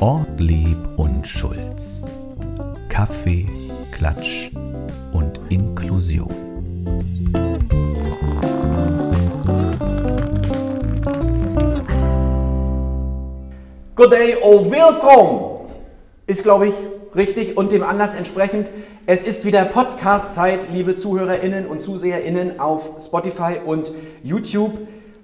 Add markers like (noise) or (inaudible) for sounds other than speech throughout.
Ortlieb und Schulz. Kaffee, Klatsch und Inklusion. Good day, oh willkommen! Ist, glaube ich, richtig und dem Anlass entsprechend. Es ist wieder Podcast-Zeit, liebe ZuhörerInnen und ZuseherInnen auf Spotify und YouTube.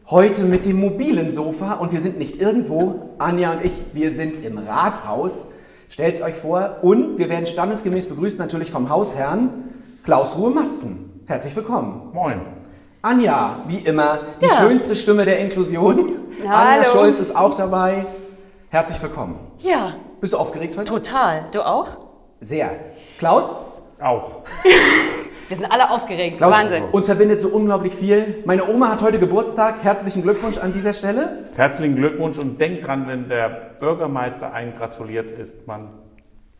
Heute mit dem mobilen Sofa und wir sind nicht irgendwo, Anja und ich, wir sind im Rathaus. Stellt's euch vor und wir werden standesgemäß begrüßt natürlich vom Hausherrn Klaus Ruhe Matzen. Herzlich willkommen. Moin. Anja, wie immer, die Ja. schönste Stimme der Inklusion. Anja Hallo. Scholz ist auch dabei. Herzlich willkommen. Ja, Bist du aufgeregt heute? total. Du auch? Sehr. Klaus? Auch. (laughs) Wir sind alle aufgeregt. Klaus, Wahnsinn. uns verbindet so unglaublich viel. Meine Oma hat heute Geburtstag. Herzlichen Glückwunsch an dieser Stelle. Herzlichen Glückwunsch und denkt dran, wenn der Bürgermeister eingratuliert, ist man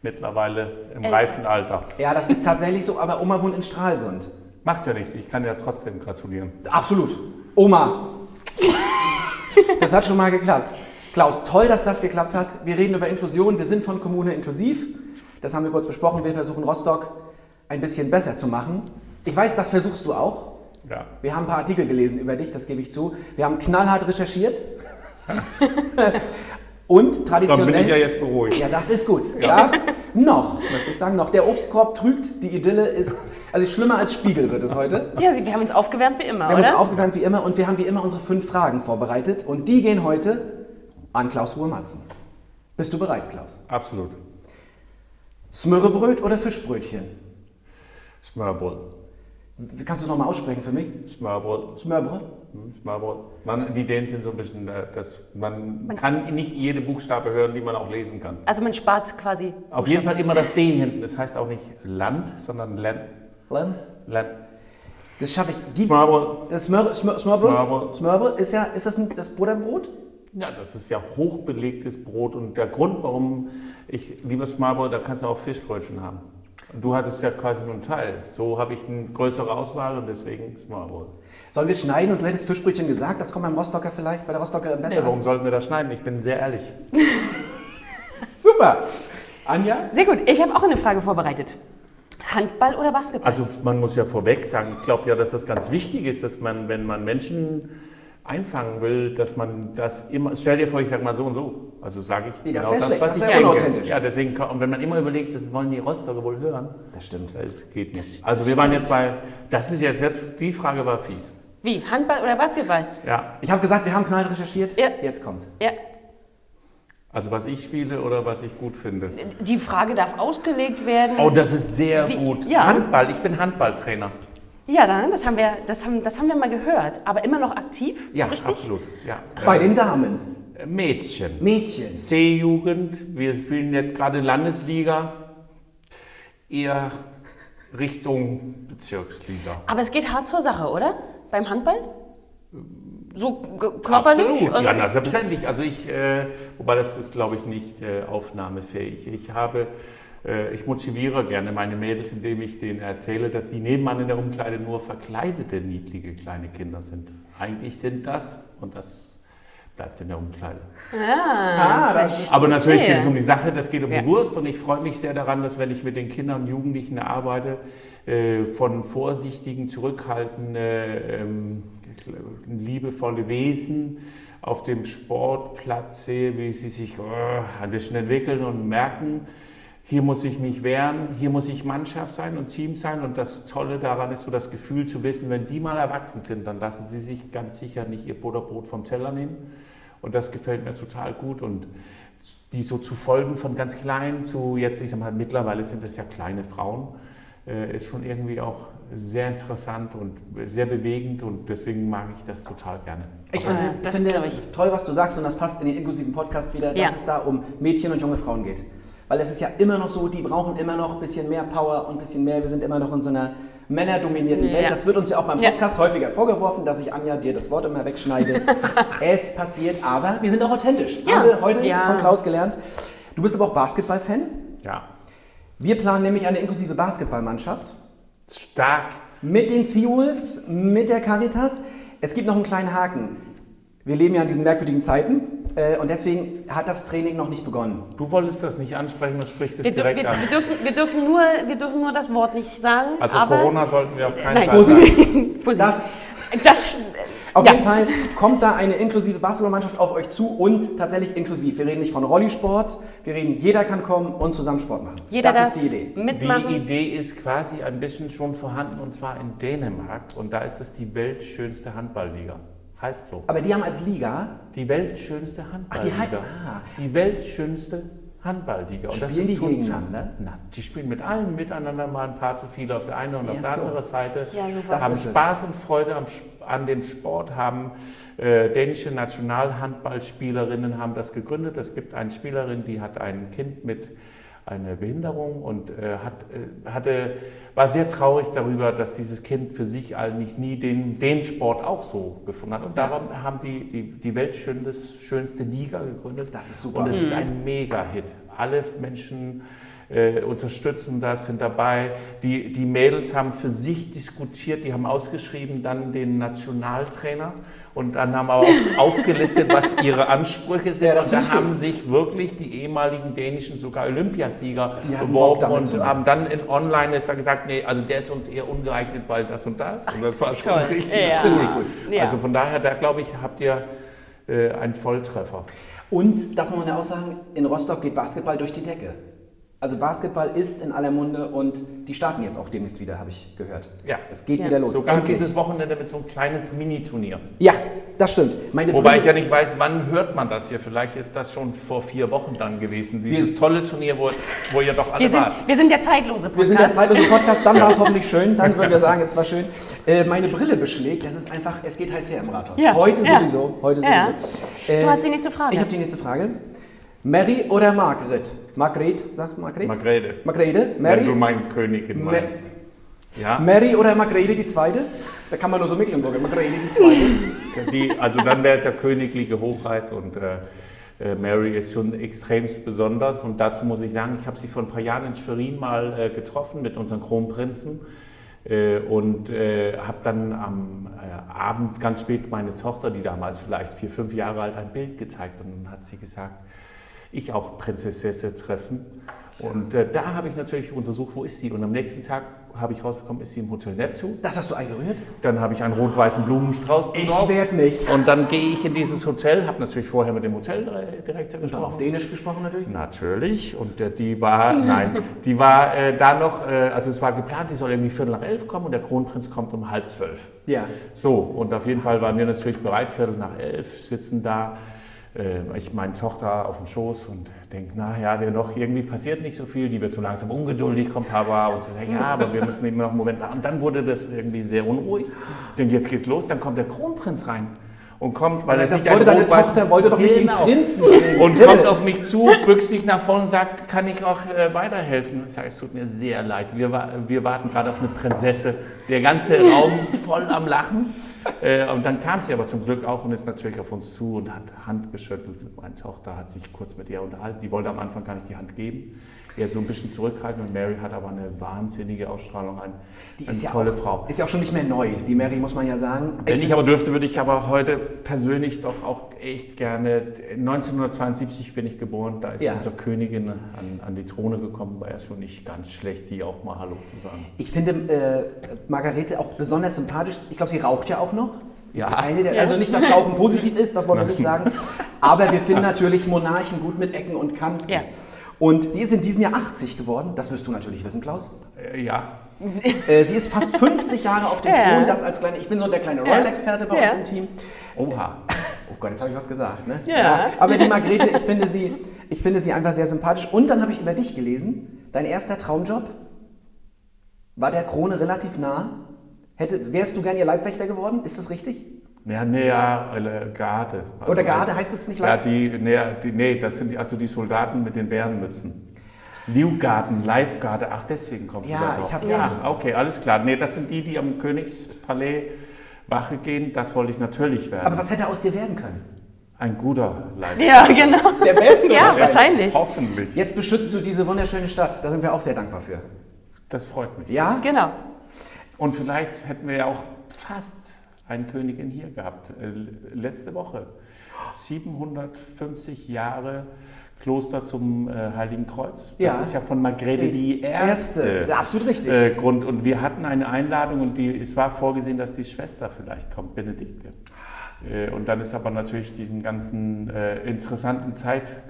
mittlerweile im Elf. reifen Alter. Ja, das ist tatsächlich so, aber Oma wohnt in Stralsund. Macht ja nichts, ich kann ja trotzdem gratulieren. Absolut. Oma. Das hat schon mal geklappt. Klaus, toll, dass das geklappt hat. Wir reden über Inklusion. Wir sind von Kommune inklusiv. Das haben wir kurz besprochen. Wir versuchen Rostock ein bisschen besser zu machen. Ich weiß, das versuchst du auch. Ja. Wir haben ein paar Artikel gelesen über dich, das gebe ich zu. Wir haben knallhart recherchiert. (laughs) Und Dann traditionell. bin ich ja jetzt beruhigt. Ja, das ist gut. Das noch, möchte ich sagen, noch. Der Obstkorb trügt, die Idylle ist, also schlimmer als Spiegel wird es heute. Ja, wir haben uns aufgewärmt wie immer, Wir haben uns aufgewärmt wie immer und wir haben wie immer unsere fünf Fragen vorbereitet und die gehen heute an Klaus Ruhe-Matzen. Bist du bereit, Klaus? Absolut. Smörrebröt oder Fischbrötchen? Smörbrot. Kannst du es nochmal aussprechen für mich? Smörbrot. Smörbröt? Hm, Smörbrot. Man, die Ideen sind so ein bisschen, äh, dass man kann nicht jede Buchstabe hören, die man auch lesen kann. Also man spart quasi. Auf jeden Fall immer das D hinten. Das heißt auch nicht Land, sondern Land. Len? Land. Das schaffe ich. Gibt's. Das Smörbröt? Smörbrot. Smörbröt ist ja, ist das ein, das Butterbrot? Ja, das ist ja hochbelegtes Brot und der Grund, warum ich lieber Smørbrød, da kannst du auch Fischbrötchen haben. Du hattest ja quasi nur einen Teil. So habe ich eine größere Auswahl und deswegen Smørbrød. Sollen wir schneiden und du hättest Fischbrötchen gesagt? Das kommt beim Rostocker vielleicht, bei der Rostocker besser Nee, warum an. sollten wir das schneiden? Ich bin sehr ehrlich. (laughs) Super. Anja? Sehr gut. Ich habe auch eine Frage vorbereitet. Handball oder Basketball? Also man muss ja vorweg sagen, ich glaube ja, dass das ganz wichtig ist, dass man, wenn man Menschen einfangen will, dass man das immer, stell dir vor, ich sage mal so und so, also sage ich Nee, das genau wär schlecht, was das ich unauthentisch. Ja, deswegen, und wenn man immer überlegt, das wollen die Rostocker wohl hören, Das stimmt. Das geht nicht. Also wir waren jetzt bei, das ist jetzt, jetzt die Frage war fies. Wie? Handball oder Basketball? Ja, Ich habe gesagt, wir haben knall recherchiert. Ja. Jetzt kommt's. Ja. also was ich spiele oder was ich gut finde. Die Frage darf ausgelegt werden. Oh, das ist sehr Wie? gut. Ja. Handball, ich bin Handballtrainer. Ja, dann, das haben, wir, das, haben, das haben wir mal gehört. Aber immer noch aktiv? Ja, Richtig? absolut. Ja. Bei den Damen. Äh, Mädchen. Mädchen. C-Jugend, wir spielen jetzt gerade Landesliga, eher Richtung Bezirksliga. Aber es geht hart zur Sache, oder? Beim Handball? So g- körperlich? Absolut, Also- ja, na, selbstverständlich. Also ich, äh, wobei das ist, glaube ich, nicht äh, aufnahmefähig. Ich habe, ich motiviere gerne meine Mädels, indem ich denen erzähle, dass die nebenan in der Umkleide nur verkleidete, niedliche kleine Kinder sind. Eigentlich sind das, und das bleibt in der Umkleide. Ah, das ist Aber natürlich geht es um die Sache, das geht um Ja. die Wurst und ich freue mich sehr daran, dass wenn ich mit den Kindern und Jugendlichen arbeite, äh, von vorsichtigen, zurückhaltenden, ähm, liebevolle Wesen auf dem Sportplatz sehe, wie sie sich äh, ein bisschen entwickeln und merken, hier muss ich mich wehren, hier muss ich Mannschaft sein und Team sein. Und das Tolle daran ist so das Gefühl zu wissen, wenn die mal erwachsen sind, dann lassen sie sich ganz sicher nicht ihr Butterbrot vom Teller nehmen. Und das gefällt mir total gut. Und die so zu folgen von ganz klein zu jetzt, ich sag mal, mittlerweile sind es ja kleine Frauen, äh, ist schon irgendwie auch sehr interessant und sehr bewegend und deswegen mag ich das total gerne. Ich finde, das finde toll, was du sagst und das passt in den inklusiven Podcast wieder, dass Ja. es da um Mädchen und junge Frauen geht. Weil es ist ja immer noch so, die brauchen immer noch ein bisschen mehr Power und ein bisschen mehr. Wir sind immer noch in so einer männerdominierten Ja. Welt. Das wird uns ja auch beim Ja. Podcast häufiger vorgeworfen, dass ich Anja dir das Wort immer wegschneide. (laughs) es passiert, aber wir sind auch authentisch. Ja. Haben wir heute Ja. von Klaus gelernt. Du bist aber auch Basketball-Fan. Ja, Wir planen nämlich eine inklusive Basketballmannschaft. stark. Mit den Seawolves, mit der Caritas. Es gibt noch einen kleinen Haken. Wir leben ja in diesen merkwürdigen Zeiten und deswegen hat das Training noch nicht begonnen. Du wolltest das nicht ansprechen und sprichst es Wir, direkt wir, an. wir, dürfen, wir, dürfen nur, wir dürfen nur das Wort nicht sagen. Also aber Corona sollten wir auf keinen Nein, Fall sagen. Das das, Auf ja. jeden Fall kommt da eine inklusive Basketballmannschaft auf euch zu und tatsächlich inklusiv. Wir reden nicht von Rollisport, wir reden, jeder kann kommen und zusammen Sport machen. Jeder das ist die Idee. mitmachen. Die Idee ist quasi ein bisschen schon vorhanden und zwar in Dänemark und da ist es die weltschönste Handballliga. Heißt so. Aber die haben als Liga, Die weltschönste Ach, die Handballliga. Ah. Die weltschönste Handballliga. Und Spielen die schon- gegeneinander? Na, die spielen mit allen miteinander, mal ein paar zu viele auf der einen und auf Ja, der so. anderen Seite. Ja, super. Das haben ist es. Spaß und Freude am, an dem Sport, haben äh, dänische Nationalhandballspielerinnen haben das gegründet. Es gibt eine Spielerin, die hat ein Kind mit einer Behinderung und äh, hat, äh, hatte, war sehr traurig darüber, dass dieses Kind für sich eigentlich nie den, den Sport auch so gefunden hat. Und darum haben die die, die weltschönste schönste Liga gegründet. Das ist super. Und es ist Mhm. ein Mega-Hit. Alle Menschen äh, unterstützen das, sind dabei. Die, die Mädels haben für sich diskutiert, die haben ausgeschrieben dann den Nationaltrainer und dann haben auch (laughs) aufgelistet, was ihre Ansprüche sind. Ja, das und finde da ich haben sich wirklich die ehemaligen dänischen, sogar Olympiasieger beworben und haben dann in online ist da gesagt, nee, also der ist uns eher ungeeignet, weil das und das. Und das war schon toll. richtig Ja. Das finde ich cool. gut. Ja. Also von daher, da glaube ich, habt ihr äh, einen Volltreffer. Und, das muss man ja auch sagen, in Rostock geht Basketball durch die Decke. Also Basketball ist in aller Munde und die starten jetzt auch demnächst wieder, habe ich gehört. Ja. Es geht Ja. wieder los. Sogar Endlich. dieses Wochenende mit so einem kleines Mini-Turnier. Ja, das stimmt. Meine Wobei Brille- ich ja nicht weiß, wann hört man das hier. Vielleicht ist das schon vor vier Wochen dann gewesen. Dieses Wir- tolle Turnier, wo, wo ihr doch alle Wir wart. sind, wir sind der zeitlose Podcast. Wir sind der zeitlose Podcast, dann war es hoffentlich schön, dann würden wir sagen, es war schön. Äh, meine Brille beschlägt, das ist einfach, es geht heiß her im Rathaus. Ja, Heute ja. sowieso, heute Ja. sowieso. Äh, Du hast die nächste Frage. Ich habe die nächste Frage. Mary oder Margret? Margret, sagt Margret? Margrethe. Margrethe? Wenn du Mary? meine Königin Ma- meinst. Ja, Mary oder Margrethe die zweite? Da kann man nur so Mecklenburger. Margrethe die zweite. (laughs) die, also dann wäre es ja königliche Hochheit und äh, äh, Mary ist schon extremst besonders. Und dazu muss ich sagen, ich habe sie vor ein paar Jahren in Schwerin mal äh, getroffen mit unseren Kronprinzen. Äh, und äh, habe dann am äh, Abend ganz spät meine Tochter, die damals vielleicht vier, fünf Jahre alt, ein Bild gezeigt. Und dann hat sie gesagt, ich auch Prinzessesse treffen. Und äh, da habe ich natürlich untersucht, wo ist sie. Und am nächsten Tag habe ich rausbekommen, ist sie im Hotel Neptun. Das hast du eingerührt? Dann habe ich einen rot-weißen Blumenstrauß Ich besorgt. werd nicht. Und dann gehe ich in dieses Hotel, habe natürlich vorher mit dem Hoteldirektor Und dann auf gesprochen. Dänisch gesprochen natürlich? Natürlich. Und äh, die war, nein, die war äh, da noch, äh, also es war geplant, die soll irgendwie Viertel nach elf kommen und der Kronprinz kommt um halb zwölf. Ja. So, und auf jeden Fall waren wir natürlich bereit, Viertel nach elf, sitzen da, äh, ich meine Tochter auf dem Schoß und denke, na ja, der noch irgendwie passiert nicht so viel, die wird so langsam ungeduldig, kommt Papa und sie sagt, ja, (laughs) aber wir müssen eben noch einen Moment. Und dann wurde das irgendwie sehr unruhig. Denke, jetzt geht's los, dann kommt der Kronprinz rein und kommt, weil er Das sich wollte deine rot-weißen- Tochter, wollte doch nicht Genau. den Prinzen sehen. (laughs) Und kommt auf mich zu, bückt sich nach vorne und sagt, kann ich auch äh, weiterhelfen? Ich sage, es tut mir sehr leid. Wir, wir warten gerade auf eine Prinzesse. Der ganze Raum voll am Lachen. Äh, und dann kam sie aber zum Glück auch und ist natürlich auf uns zu und hat Hand geschüttelt. Meine Tochter hat sich kurz mit ihr unterhalten. Die wollte am Anfang gar nicht die Hand geben. Er so ein bisschen zurückhalten und Mary hat aber eine wahnsinnige Ausstrahlung, ein, Die eine ist ja, tolle auch, Frau. ist ja auch schon nicht mehr neu. Die Mary muss man ja sagen. Wenn ich aber dürfte, würde ich aber heute persönlich doch auch echt gerne. 1972 bin ich geboren, da ist Ja. unsere Königin an, an die Throne gekommen, war ja schon nicht ganz schlecht, die auch mal Hallo zu sagen. Ich finde äh, Margarete auch besonders sympathisch. Ich glaube, sie raucht ja auch noch. Ist Ja. Eine der, Ja. Also nicht, dass Rauchen positiv ist, das wollen wir nicht sagen. Aber wir finden natürlich Monarchen gut mit Ecken und Kanten. Ja. Und sie ist in diesem Jahr 80 geworden. Das wirst du natürlich wissen, Klaus. Äh, ja, (laughs) Äh, sie ist fast 50 Jahre auf dem Ja. Thron. Das als kleine, ich bin so der kleine Royal-Experte bei Ja. uns im Team. oha. Oh Gott, jetzt habe ich was gesagt, ne? Ja. Aber die Margrethe, ich finde, sie, ich finde sie einfach sehr sympathisch. Und dann habe ich über dich gelesen, dein erster Traumjob war der Krone relativ nah. Hätte, wärst du gern ihr Leibwächter geworden? Ist das richtig? Ja, nee, ja, äh, Garde. Also, Oder Garde, heißt es nicht Ja, Leib- die, nee, die, nee, das sind die, also die Soldaten mit den Bärenmützen. Lieugarden, Livegarde, ach deswegen kommst Ja, du da ich drauf. hab- ja, ja. okay, alles klar. Nee, das sind die, die am Königspalais Wache gehen, das wollte ich natürlich werden. Aber was hätte aus dir werden können? Ein guter Leibwächter. Ja, genau. Der Beste Ja, wahrscheinlich. Hoffentlich. Jetzt beschützt du diese wunderschöne Stadt. Da sind wir auch sehr dankbar für. Das freut mich. Ja? Genau. Und vielleicht hätten wir ja auch fast eine Königin hier gehabt, äh, letzte Woche. 750 Jahre Kloster zum äh, Heiligen Kreuz. Ja. Das ist ja von Margrethe die erste. Erste. Ja, absolut richtig. Äh, Grund. Und wir hatten eine Einladung und die, es war vorgesehen, dass die Schwester vielleicht kommt, Benedikte. Äh, und dann ist aber natürlich diesen ganzen äh, interessanten Zeit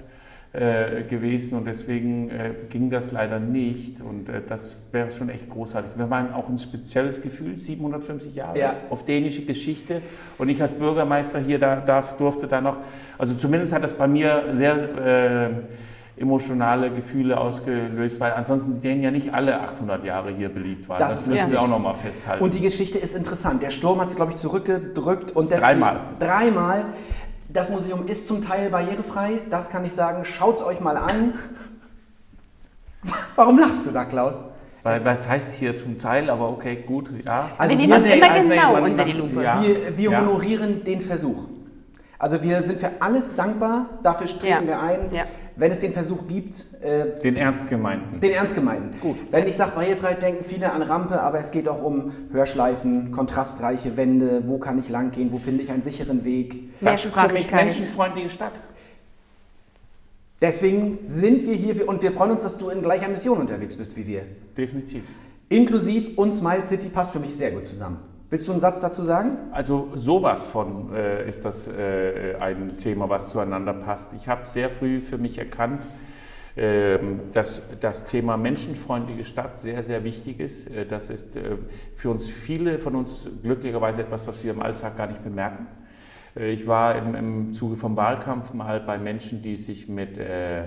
äh, gewesen und deswegen äh, ging das leider nicht und äh, das wäre schon echt großartig. Wir waren auch ein spezielles Gefühl, 750 Jahre Ja. auf dänische Geschichte und ich als Bürgermeister hier da, darf, durfte da noch, also zumindest hat das bei mir sehr äh, emotionale Gefühle ausgelöst, weil ansonsten denen ja nicht alle 800 Jahre hier beliebt waren. Das Das, müssen wir auch nochmal festhalten. Und die Geschichte ist interessant. Der Sturm hat sie, glaube ich, zurückgedrückt und deswegen, Dreimal. Dreimal. Das Museum ist zum Teil barrierefrei, das kann ich sagen. Schaut's euch mal an. (laughs) Warum lachst du da, Klaus? weil, was heißt hier zum Teil, aber okay, gut, ja. Also Wir nehmen wir, immer nee, genau man- unter die Lupe. ja. wir, wir Ja. honorieren den Versuch. Also wir sind für alles dankbar, dafür streben Ja. wir ein, Ja. Wenn es den Versuch gibt, äh, Den ernst gemeinten. Den ernst gemeinten. Gut. Wenn ich sage Barrierefreiheit, denken viele an Rampe, aber es geht auch um Hörschleifen, kontrastreiche Wände, wo kann ich lang gehen, wo finde ich einen sicheren Weg. Das ist für mich menschenfreundliche Stadt. Deswegen sind wir hier und wir freuen uns, dass du in gleicher Mission unterwegs bist wie wir. Definitiv. Inklusiv und Smile City passt für mich sehr gut zusammen. Willst du einen Satz dazu sagen? Also sowas von äh, ist das äh, ein Thema, was zueinander passt. Ich habe sehr früh für mich erkannt, ähm, dass das Thema menschenfreundliche Stadt sehr, sehr wichtig ist. Äh, Das ist äh, für uns viele von uns glücklicherweise etwas, was wir im Alltag gar nicht bemerken. Äh, Ich war im, im Zuge vom Wahlkampf mal bei Menschen, die sich mit äh,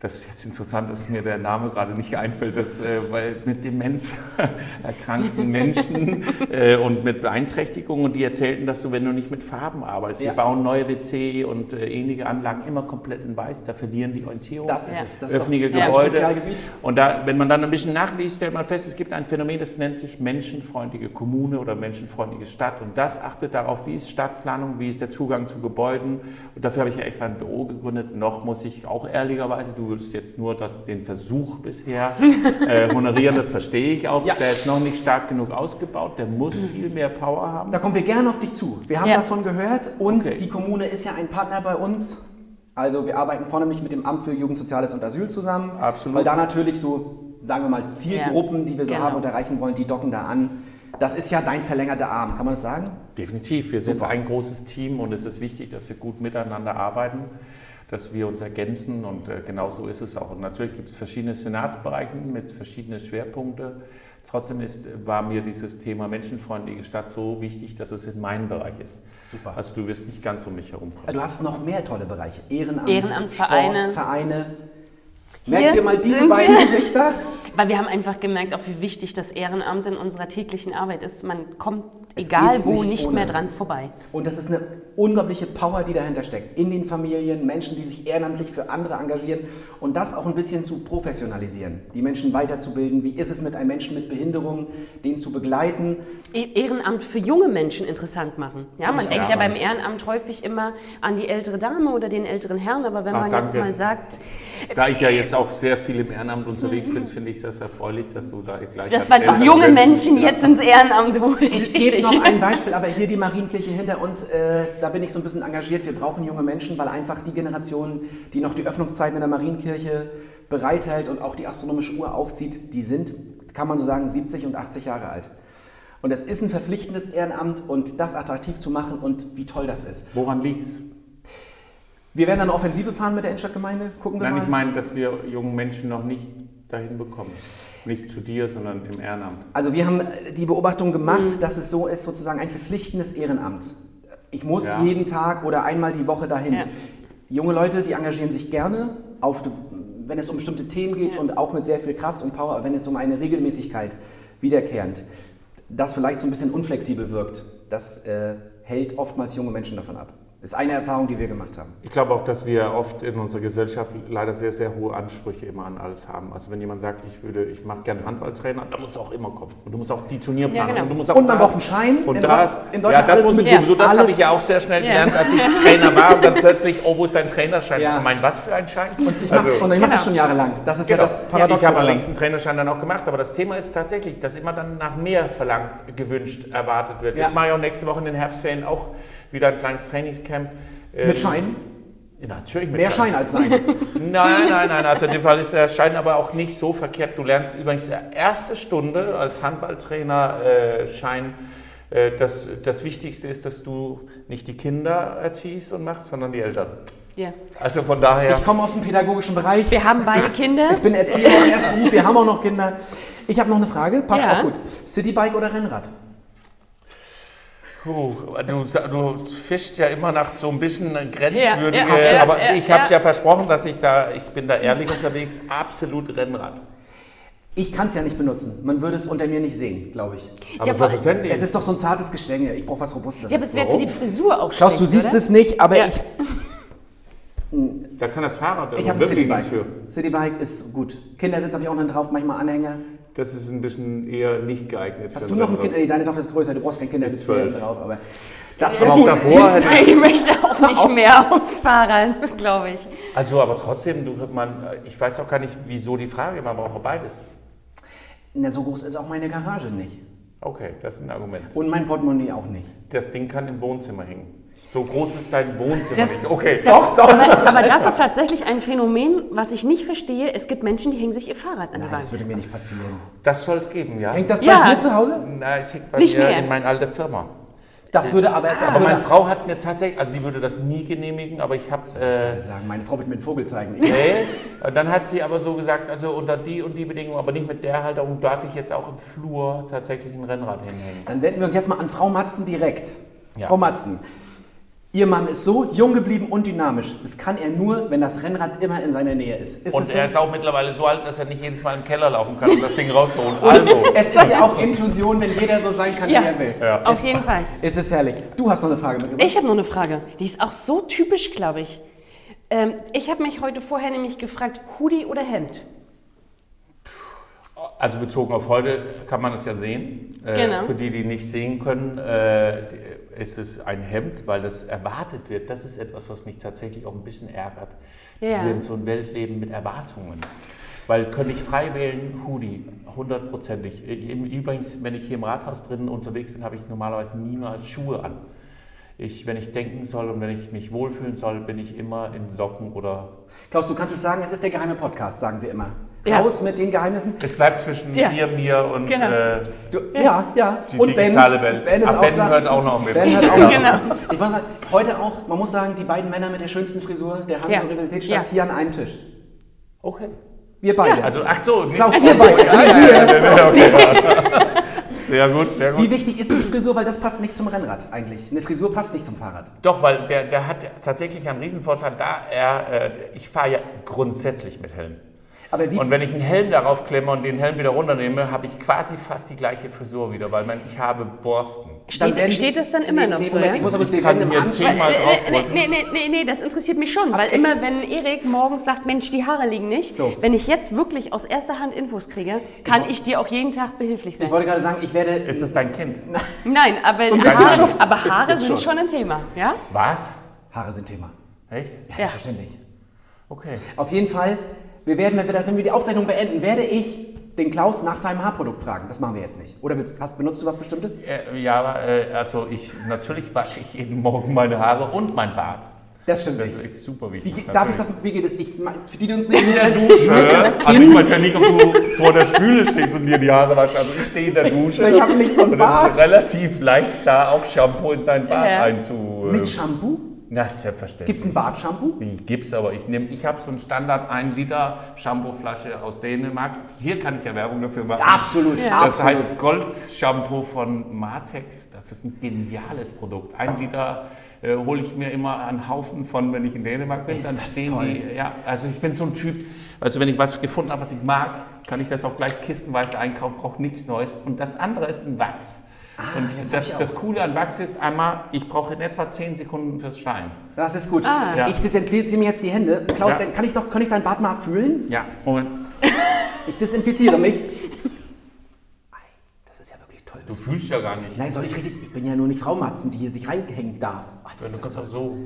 das ist jetzt interessant, dass mir der Name gerade nicht einfällt, dass, äh, weil mit Demenz (laughs) erkrankten Menschen äh, und mit Beeinträchtigungen und die erzählten, dass du, wenn du nicht mit Farben arbeitest, Ja. wir bauen neue WC und äh, ähnliche Anlagen immer komplett in weiß, da verlieren die Orientierung. Das ist Ja. es. Das ist öffentliche ein Gebäude. Spezialgebiet. Und da, wenn man dann ein bisschen nachliest, stellt man fest, es gibt ein Phänomen, das nennt sich menschenfreundliche Kommune oder menschenfreundliche Stadt. Und das achtet darauf, wie ist Stadtplanung, wie ist der Zugang zu Gebäuden. Und dafür habe ich ja extra ein Büro gegründet. Noch muss ich auch ehrlicherweise, du würdest jetzt nur das, den Versuch bisher (laughs) äh, honorieren, das verstehe ich auch. Ja. Der ist noch nicht stark genug ausgebaut, der muss viel mehr Power haben. Da kommen wir gerne auf dich zu. Wir haben Ja. davon gehört und Okay. die Kommune ist ja ein Partner bei uns. Also wir arbeiten vornehmlich mit dem Amt für Jugend, Soziales und Asyl zusammen. Absolut. Weil da natürlich so, sagen wir mal, Zielgruppen, die wir so genau. haben und erreichen wollen, die docken da an. Das ist ja dein verlängerter Arm, kann man das sagen? Definitiv. Wir sind Super. ein großes Team und es ist wichtig, dass wir gut miteinander arbeiten, dass wir uns ergänzen und äh, genau so ist es auch. Und natürlich gibt es verschiedene Senatsbereiche mit verschiedenen Schwerpunkte. Trotzdem ist, war mir dieses Thema menschenfreundliche Stadt so wichtig, dass es in meinem Bereich ist. Super. Also du wirst nicht ganz um mich herumkommen. Du hast noch mehr tolle Bereiche. Ehrenamt, Ehrenamt, Sport, Vereine. Vereine. Hier Merkt ihr mal diese beiden wir. Gesichter? (laughs) Weil wir haben einfach gemerkt, auch wie wichtig das Ehrenamt in unserer täglichen Arbeit ist. Man kommt, Es egal wo, nicht nicht, mehr dran vorbei. Und das ist eine unglaubliche Power, die dahinter steckt. In den Familien, Menschen, die sich ehrenamtlich für andere engagieren und das auch ein bisschen zu professionalisieren. Die Menschen weiterzubilden. Wie ist es mit einem Menschen mit Behinderung, den zu begleiten? E- Ehrenamt für junge Menschen interessant machen. Ja, man denkt ja beim. Ehrenamt häufig immer an die ältere Dame oder den älteren Herrn, aber wenn Ach, man jetzt danke. mal sagt, Da ich ja jetzt auch sehr viel im Ehrenamt unterwegs bin, finde ich das erfreulich, dass du da gleich... dass man auch junge Menschen- jetzt ins Ehrenamt holt. Ich gebe noch ein (laughs) Beispiel, aber hier die Marienkirche hinter uns, äh, da bin ich so ein bisschen engagiert. Wir brauchen junge Menschen, weil einfach die Generation, die noch die Öffnungszeiten in der Marienkirche bereithält und auch die astronomische Uhr aufzieht, die sind, kann man so sagen, 70 und 80 Jahre alt. Und es ist ein verpflichtendes Ehrenamt und das attraktiv zu machen und wie toll das ist. Woran liegt's? Wir werden eine Offensive fahren mit der Innenstadtgemeinde, gucken wir Nein, mal. ich meine, dass wir jungen Menschen noch nicht dahin bekommen. Nicht zu dir, sondern im Ehrenamt. Also wir haben äh, die Beobachtung gemacht, dass es so ist, sozusagen ein verpflichtendes Ehrenamt. Ich muss Ja. jeden Tag oder einmal die Woche dahin. Ja. Junge Leute, die engagieren sich gerne, auf, wenn es um bestimmte Themen geht Ja. und auch mit sehr viel Kraft und Power, wenn es um eine Regelmäßigkeit wiederkehrend, das vielleicht so ein bisschen unflexibel wirkt. Das äh, hält oftmals junge Menschen davon ab. Ist eine Erfahrung, die wir gemacht haben. Ich glaube auch, dass wir oft in unserer Gesellschaft leider sehr, sehr hohe Ansprüche immer an alles haben. Also wenn jemand sagt, ich würde, ich mache gerne Handballtrainer, dann musst du auch immer kommen. Und du musst auch die Turnierplanung. Ja, genau. Und, du musst auch Und man das- braucht einen Schein. Und In das, in Deutschland ja, das, alles muss ich sowieso, das alles- habe ich ja auch sehr schnell Ja. gelernt, als ich Trainer war und dann plötzlich, oh, wo ist dein Trainerschein? Ja. Ich meine, was für ein Schein? Und ich mache Also- ich mach das Genau. schon jahrelang. Das ist ja Genau. das ich Paradoxe. habe allerdings einen Trainerschein dann auch gemacht, aber das Thema ist tatsächlich, dass immer dann nach mehr verlangt, gewünscht, erwartet wird. Ja. Jetzt mache ich auch nächste Woche in den Herbstferien auch wieder ein kleines Trainingscamp. Ähm, Mit Schein? Ja, natürlich mit Mehr Schein als Sein. (laughs) Nein, nein, nein. Also in dem Fall ist der Schein aber auch nicht so verkehrt. Du lernst übrigens die erste Stunde als Handballtrainer äh, Schein. Äh, das, das Wichtigste ist, dass du nicht die Kinder erziehst und machst, sondern die Eltern. Ja. Also von daher. Ich komme aus dem pädagogischen Bereich. Wir haben beide Kinder. Ich bin Erzieher im ersten Beruf. Wir haben auch noch Kinder. Ich habe noch eine Frage. Passt Ja. auch gut. Citybike oder Rennrad? Puh, du, du fischst ja immer nach so ein bisschen grenzwürdige, Ja, ja, aber ja, ich habe es ja. ja versprochen, dass ich da, ich bin da ehrlich unterwegs, absolut Rennrad. Ich kann es ja nicht benutzen. Man würde es unter mir nicht sehen, glaube ich. Aber Ja, selbstverständlich. Es ist doch so ein zartes Gestänge. Ich brauche was Robustes. Ja, aber es wäre für die Frisur auch schlecht. Klaus, du siehst oder? es nicht, aber Ja. ich, da kann das Fahrrad also ich habe ein wirklich Citybike. nichts für. Citybike ist gut. Kindersitz habe ich auch noch drauf, manchmal Anhänger. Das ist ein bisschen eher nicht geeignet. Hast für du noch ein. Kind? Nee, deine Tochter ist größer, du brauchst kein Kindersitz Ist mehr zwölf. drauf. Aber das wäre auch gut. davor (laughs) hätte Ich möchte auch (laughs) nicht mehr aufs Fahrrad, glaube ich. Also, aber trotzdem, du, man, ich weiß auch gar nicht, wieso die Frage, man braucht beides. Na, so groß ist auch meine Garage nicht. Okay, das ist ein Argument. Und mein Portemonnaie auch nicht. Das Ding kann im Wohnzimmer hängen. So groß ist dein Wohnzimmer Das- nicht. Okay, Das, doch, doch. Aber, aber das ist tatsächlich ein Phänomen, was ich nicht verstehe. Es gibt Menschen, die hängen sich ihr Fahrrad an die Nein, das Wand. würde mir nicht passieren. Das soll es geben, ja? Hängt das bei Ja. dir zu Hause? Na, es hängt bei Nicht mir mehr. in meine alte Firma. Das würde aber, das Aber würde, meine Frau hat mir tatsächlich, also sie würde das nie genehmigen, aber ich habe... ich Äh, würde sagen, meine Frau wird mir einen Vogel zeigen. Ich, nee, und dann hat sie aber so gesagt, also unter die und die Bedingungen, aber nicht mit der Halterung, darf ich jetzt auch im Flur tatsächlich ein Rennrad hinhängen. Dann wenden wir uns jetzt mal an Frau Matzen direkt. Ja. Frau Matzen, Ihr Mann ist so jung geblieben und dynamisch. Das kann er nur, wenn das Rennrad immer in seiner Nähe ist. Ist Und es so? er ist auch mittlerweile so alt, dass er nicht jedes Mal im Keller laufen kann, um das Ding rauszuholen. Also, es ist ja auch Inklusion, wenn jeder so sein kann, Ja. wie er will. Ja. Auf jeden Fall. Es ist herrlich. Du hast noch eine Frage mitgebracht. Ich habe noch eine Frage. Die ist auch so typisch, glaube ich. Ähm, ich habe mich heute vorher nämlich gefragt, Hoodie oder Hemd? Also bezogen auf heute kann man es ja sehen. Äh, Genau. Für die, die nicht sehen können, äh, ist es ein Hemd, weil das erwartet wird. Das ist etwas, was mich tatsächlich auch ein bisschen ärgert. Ja. Dass wir in so ein Welt leben mit Erwartungen. Weil könnte ich frei wählen, Hoodie, hundertprozentig. Im- Übrigens, wenn ich hier im Rathaus drin unterwegs bin, habe ich normalerweise niemals Schuhe an. Ich, wenn ich denken soll und wenn ich mich wohlfühlen soll, bin ich immer in Socken oder. Klaus, du kannst es sagen, es ist der geheime Podcast, sagen wir immer. Ja. Raus mit den Geheimnissen. Es bleibt zwischen Ja. dir, mir und Genau. äh, Du, ja, ja. Die und Ben. digitale Welt. Ben ist Ah, auch Ben da. hört auch noch mit. Ben hört auch noch. Genau. Ich muss sagen, heute auch, man muss sagen, die beiden Männer mit der schönsten Frisur der Hansa Ja. Universitätsstadt Ja. hier an einem Tisch. Okay. Wir beide. Also, ach so. Klaus, wir beide. Ja, ja, ja, ja, okay. Sehr gut, sehr gut. Wie wichtig ist die Frisur? Weil das passt nicht zum Rennrad eigentlich. Eine Frisur passt nicht zum Fahrrad. Doch, weil der, der hat tatsächlich einen Riesenvorteil, da er, äh, ich fahre ja grundsätzlich mit Helm. Aber wie, Und wenn ich einen Helm darauf klemme und den Helm wieder runternehme, habe ich quasi fast die gleiche Frisur wieder, weil man, ich habe Borsten. Steht, die- steht es dann immer Nee, noch nee, so? Moment, ja? ich muss aber Ich kann hier zehnmal Weil, äh, draufdrücken. nee, nee, nee, nee, das interessiert mich schon, weil Okay. immer wenn Erik morgens sagt, Mensch, die Haare liegen nicht, So. wenn ich jetzt wirklich aus erster Hand Infos kriege, kann ich dir auch jeden Tag behilflich sein. Ich wollte gerade sagen, ich werde. Ist das dein Kind? Nein, aber, So Haare, schon. aber Haare sind schon. schon ein Thema, ja? Was? Haare sind Thema. Echt? Ja, Ja. selbstverständlich. Okay. Auf jeden Fall, wir werden, wenn wir, das- wenn wir die Aufzeichnung beenden, werde ich den Klaus nach seinem Haarprodukt fragen. Das machen wir jetzt nicht. Oder willst, hast, benutzt du was Bestimmtes? Äh, ja, äh, also ich, natürlich wasche ich jeden Morgen meine Haare und mein Bart. Das stimmt Das ist echt super Wie, wichtig. ge- darf ich das, wie geht es? Ich, für die, die uns nicht In der Dusche. Also ich weiß ja nicht, ob du vor der Spüle stehst und dir die Haare waschst. Also ich stehe in der Dusche. Ich habe nicht so es Bart. ist relativ leicht, da auch Shampoo in seinen Bart Ja. einzu... Mit Shampoo? Na, selbstverständlich. Gibt es ein Bartshampoo? Gibt's, aber ich nehme, ich habe so ein Standard 1 Liter Shampooflasche aus Dänemark. Hier kann ich ja Werbung dafür machen. Absolut, Ja. Das absolut. heißt Gold-Shampoo von Matex. Das ist ein geniales Produkt. Ein Liter äh, hole ich mir immer einen Haufen von, wenn ich in Dänemark bin. Ist dann das stehen toll. die. Ja, also ich bin so ein Typ. Also wenn ich was gefunden habe, was ich mag, kann ich das auch gleich kistenweise einkaufen. Brauche nichts Neues. Und das andere ist ein Wachs. Und jetzt hab das, das Coole an Wachs ist einmal, ich brauche in etwa 10 Sekunden fürs Stein. Das ist gut. Ah. Ja. Ich desinfiziere mir jetzt die Hände. Klaus, Ja. dann kann ich doch, kann ich dein Bart mal fühlen? Ja, Moment. (laughs) Ich desinfiziere mich. Das ist ja wirklich toll. Du fühlst ja gar nicht. Nein, soll ich richtig? Ich bin ja nur nicht Frau Matzen, die hier sich reinhängen darf. Ach, das, Du ist das, kannst auch so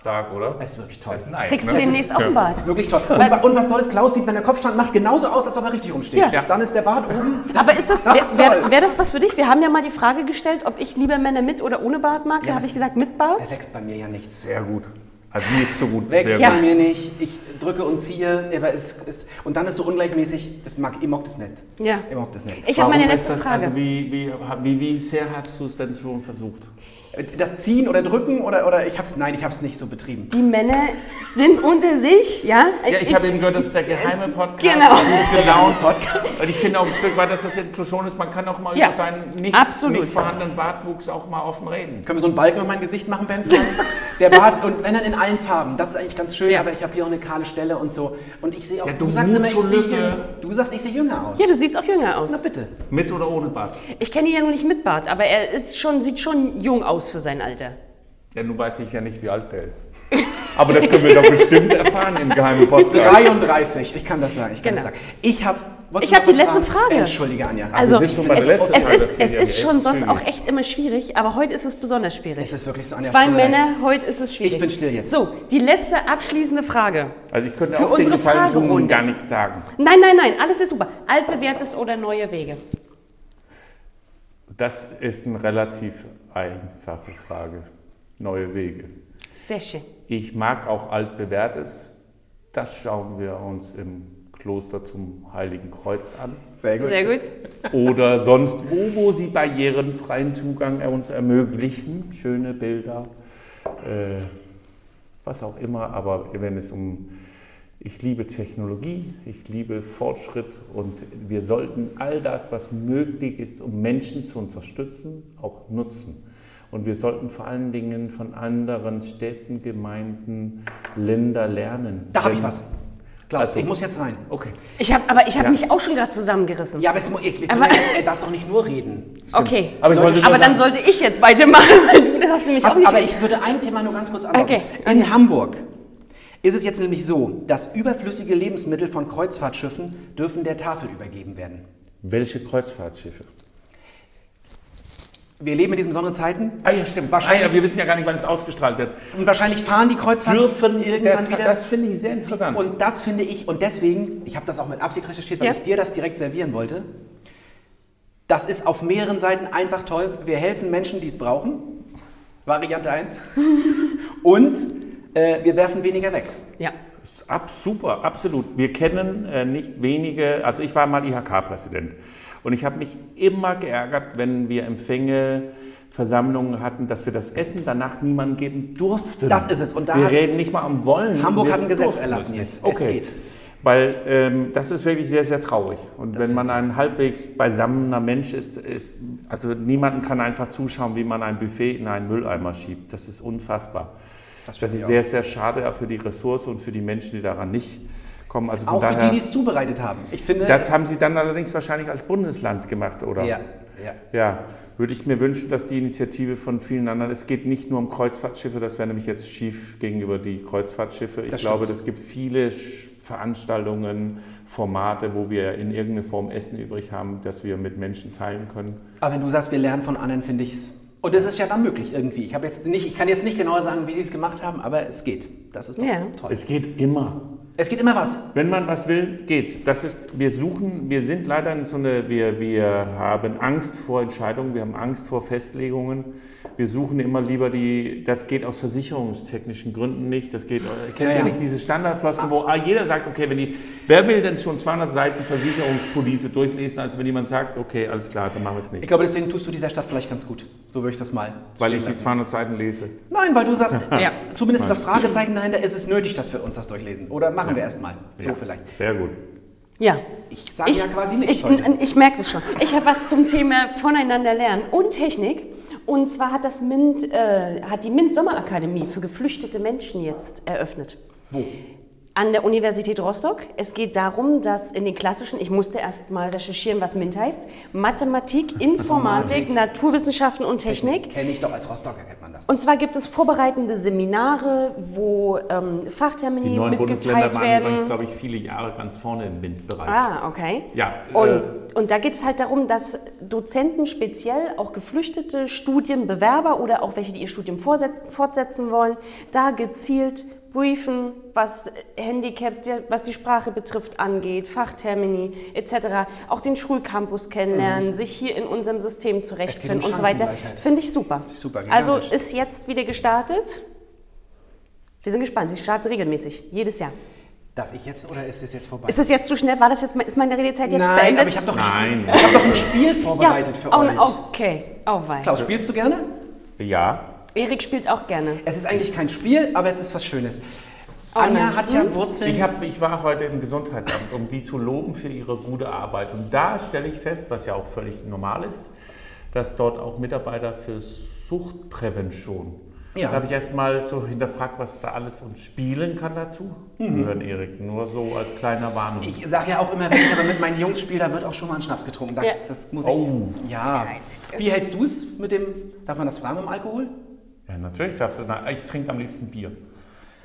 stark, oder? das ist wirklich toll. Das ist nice, Kriegst du ne? demnächst auch ein Bad? Wirklich toll. Und, und was Tolles, Klaus sieht, wenn der Kopfstand macht, genauso aus, als ob er richtig rumsteht. Ja. Dann ist der Bart oben. Aber ist das, wäre wär, wär das was für dich? Wir haben ja mal die Frage gestellt, ob ich lieber Männer mit oder ohne Bart mag. Da Ja, habe das- ich gesagt, mit Bart. Er wächst bei mir ja nichts. Sehr gut. Also nicht so gut. Wächst bei mir nicht. Ich drücke und ziehe, aber es ist, und dann ist so ungleichmäßig. Das mag, ihr mag das nicht. Ja. Ihr mag das nicht. Ich habe meine Warum letzte das, Frage. Also wie, wie, wie, wie sehr hast du es denn schon versucht? Das Ziehen oder Drücken oder, oder ich hab's, nein, ich hab's nicht so betrieben. Die Männer sind unter sich, ja? Ja, ich habe eben gehört, das ist der geheime Podcast. Genau. Das ist der genau Podcast. Und ich finde auch ein Stück weit, dass das Inklusion ist. Man kann auch mal Ja, über seinen nicht, absolut. nicht vorhandenen Bartwuchs auch mal offen reden. Können wir so einen Balken um mein Gesicht machen, Ben? Der Bart, und wenn dann in allen Farben. Das ist eigentlich ganz schön, Ja. aber ich habe hier auch eine kahle Stelle und so. Und ich sehe auch, Ja, du, du sagst immer, ich sehe Du sagst, ich sehe jünger aus. Ja, du siehst auch jünger aus. Na bitte. Mit oder ohne Bart? Ich kenne ihn ja nur nicht mit Bart, aber er ist schon, sieht schon jung aus für sein Alter. Ja, nun weiß ich ja nicht, wie alt der ist. Aber das können wir doch bestimmt erfahren im geheimen Podcast. 33, ich kann das sagen. Ich kann Genau. das sagen. Ich habe. Ich habe die letzte Frage. Entschuldige, Anja. Also, der es, es Frage, ist, es ist schon sonst auch echt immer schwierig, aber heute ist es besonders schwierig. Es ist wirklich so, Anja. Zwei. Männer, heute ist es schwierig. Ich bin still jetzt. So, die letzte abschließende Frage. Also ich könnte Für auch den unsere Gefallen tun und gar nichts sagen. Nein, nein, nein, alles ist super. Altbewährtes oder neue Wege? Das ist eine relativ einfache Frage. Neue Wege. Sehr schön. Ich mag auch altbewährtes. Das schauen wir uns im Kloster zum Heiligen Kreuz an. Sehr gut. Sehr gut. Oder sonst wo, wo sie barrierenfreien Zugang uns ermöglichen. Schöne Bilder, äh, was auch immer. Aber wenn es um, ich liebe Technologie, ich liebe Fortschritt und wir sollten all das, was möglich ist, um Menschen zu unterstützen, auch nutzen. Und wir sollten vor allen Dingen von anderen Städten, Gemeinden, Ländern lernen. Da habe ich was. Klaus, Also- ich muss jetzt rein. Okay. Ich hab, aber ich habe Ja. mich auch schon gerade zusammengerissen. Ja, aber jetzt, ich, wir Aber- ja jetzt, er darf doch nicht nur reden. okay. Aber ich wollte nur Aber dann sollte ich jetzt weitermachen, (laughs) weil du darfst nämlich auch Was, nicht. aber ich würde ein Thema nur ganz kurz anlocken. Okay. In Hamburg ist es jetzt nämlich so, dass überflüssige Lebensmittel von Kreuzfahrtschiffen dürfen der Tafel übergeben werden. Welche Kreuzfahrtschiffe? Wir leben in diesen besonderen Zeiten Ah ja, stimmt. Wahrscheinlich- ah, ja, wir wissen ja gar nicht, wann es ausgestrahlt wird. und wahrscheinlich fahren die Kreuzfahrten Dürfen irgendwann der- wieder. das finde ich sehr interessant. Und das finde ich, und deswegen, ich habe das auch mit Absicht recherchiert, weil Ja. ich dir das direkt servieren wollte. Das ist auf mehreren Seiten einfach toll. Wir helfen Menschen, die es brauchen. Variante 1. (laughs) und äh, wir werfen weniger weg. ja. Ab, super, absolut. Wir kennen äh, nicht wenige, also ich war mal IHK-Präsident und ich habe mich immer geärgert, wenn wir Empfänge, Versammlungen hatten, dass wir das Essen danach niemandem geben durften. Das ist es. Und da wir reden nicht mal am Wollen. Hamburg hat ein Gesetz erlassen jetzt. nicht. Es Okay. geht. Weil ähm, das ist wirklich sehr, sehr traurig. Und wenn man ein halbwegs beisammener Mensch ist, ist, also niemanden kann einfach zuschauen, wie man ein Buffet in einen Mülleimer schiebt. Das ist unfassbar. Das, ich ist sehr, sehr schade für die Ressource und für die Menschen, die daran nicht kommen. Also Auch für daher, die, die es zubereitet haben. Ich finde. das haben sie dann allerdings wahrscheinlich als Bundesland gemacht, oder? ja, ja. Ja, würde ich mir wünschen, dass die Initiative von vielen anderen, es geht nicht nur um Kreuzfahrtschiffe, das wäre nämlich jetzt schief gegenüber die Kreuzfahrtschiffe. Ich Das glaube, es gibt viele Veranstaltungen, Formate, wo wir in irgendeiner Form Essen übrig haben, das wir mit Menschen teilen können. Aber wenn du sagst, wir lernen von anderen, finde ich es. Und das ist ja dann möglich irgendwie. Ich, habe jetzt nicht, ich kann jetzt nicht genau sagen, wie sie es gemacht haben, aber es geht. Das ist doch Ja. toll. Es geht immer. Es geht immer was. Wenn man was will, geht's. Das ist, wir suchen, wir sind leider in so eine, wir, wir haben Angst vor Entscheidungen, wir haben Angst vor Festlegungen. Wir suchen immer lieber die, das geht aus versicherungstechnischen Gründen nicht. Das geht, äh, kennt Ja, ihr ja. nicht diese Standardfloskeln, wo ah, jeder sagt, okay, wenn die, wer will denn schon 200 Seiten Versicherungspolice durchlesen, als wenn jemand sagt, okay, alles klar, dann machen wir es Ich nicht. glaube, deswegen tust du dieser Stadt vielleicht ganz gut. So würde ich das mal. Weil ich die lassen. 200 Seiten lese. Nein, weil du sagst, (laughs) Ja. zumindest das Fragezeichen dahinter, ist es nötig, dass wir uns das durchlesen? Oder machen wir erst mal? So Ja, vielleicht. Sehr gut. Ja. Ich sage ja quasi nichts Ich, heute. ich merke es schon. Ich habe was zum Thema voneinander lernen und Technik. Und zwar hat, das MINT, äh, hat die MINT Sommerakademie für geflüchtete Menschen jetzt eröffnet. Wo? An der Universität Rostock. Es geht darum, dass in den klassischen, ich musste erst mal recherchieren, was MINT heißt, Mathematik, (laughs) Informatik, Naturwissenschaften und Technik. Kenne ich doch als Rostocker, kennt man das. Und zwar gibt es vorbereitende Seminare, wo ähm, Die Fachtermini neuen Bundesländer waren übrigens, werden. glaube ich, viele Jahre ganz vorne im MINT-Bereich. Ah, okay. Ja, Und, äh, und da geht es halt darum, dass Dozenten speziell, auch geflüchtete Studienbewerber oder auch welche, die ihr Studium fortsetzen wollen, da gezielt briefen, was Handicaps, was die Sprache betrifft, angeht, Fachtermini etc. Auch den Schulcampus kennenlernen, sich hier in unserem System zurechtfinden Mhm. um und so weiter. Finde ich super. Super, also ist jetzt wieder gestartet. Wir sind gespannt. Sie starten regelmäßig, jedes Jahr. Darf ich jetzt oder ist es jetzt vorbei? Ist es jetzt zu schnell? War das jetzt, ist meine Redezeit jetzt Nein, beendet? aber ich habe doch, ein Nein. Spiel- ich hab doch ein Spiel vorbereitet für oh, euch. Okay, oh wei. Klaus, spielst du gerne? Ja. Erik spielt auch gerne. Es ist eigentlich kein Spiel, aber es ist was Schönes. Oh Anja nein. hat ja Wurzeln. Ich, hab, ich war heute im Gesundheitsamt, um die zu loben für ihre gute Arbeit. Und da stelle ich fest, was ja auch völlig normal ist, dass dort auch Mitarbeiter für Suchtprävention. Ja. Da habe ich erst mal so hinterfragt, was da alles und Spielen kann dazu gehören, Erik. Nur so als kleiner Warnung. Ich sage ja auch immer, wenn ich aber mit meinen Jungs spiele, da wird auch schon mal ein Schnaps getrunken. Da, Ja. Das muss Oh. ich. Ja. Wie hältst du es mit dem, darf man das fragen, mit dem Alkohol? Ja, natürlich darfst du. Na, ich trinke am liebsten Bier.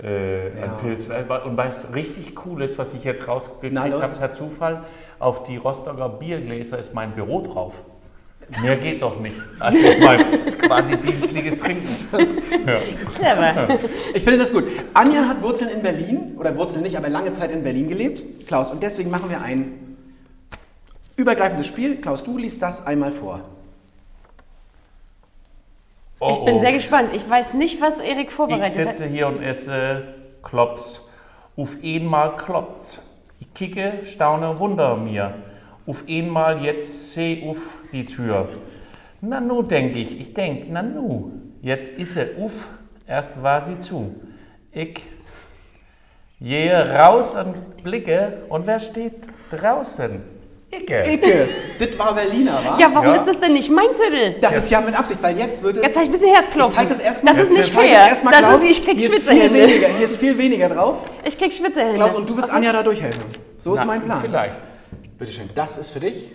Äh, Ja. Ein Pilz. Und was richtig cool ist, was ich jetzt rausgekriegt habe per Zufall, auf die Rostocker Biergläser ist mein Büro drauf. Mehr geht doch nicht. Also (laughs) ist quasi dienstliches Trinken. Ja. Ich finde das gut. Anja hat Wurzeln in Berlin, oder Wurzeln nicht, aber lange Zeit in Berlin gelebt. Klaus, und deswegen machen wir ein übergreifendes Spiel. Klaus, du liest das einmal vor. Oh, Ich bin oh. sehr gespannt. Ich weiß nicht, was Erik Ich vorbereitet sitze hat. hier und esse Klops. Auf einmal kloppt's. Ich kicke, staune, wunder mir. Auf einmal jetzt seh auf die Tür. Na nu, denk ich. Ich denk, na nu. Jetzt ist er uff, erst war sie zu. Ich gehe raus und blicke und wer steht draußen? Icke. Icke, das war Berliner, wa? Ja, warum Ja. ist das denn nicht mein Zettel? Das ist ja mit Absicht, weil jetzt wird es... Jetzt habe ich ein bisschen Herzklopfen. Ich zeig das erstmal. Das ist nicht Ich zeig fair. Das Das Klaus. ist, ich krieg hier ist viel Schwitzehände. weniger, Hier ist viel weniger drauf. Ich krieg Schwitzehände. Klaus, und du wirst Anja da durchhelfen. So ist Na, mein Plan. Vielleicht. Bitte schön, das ist für dich.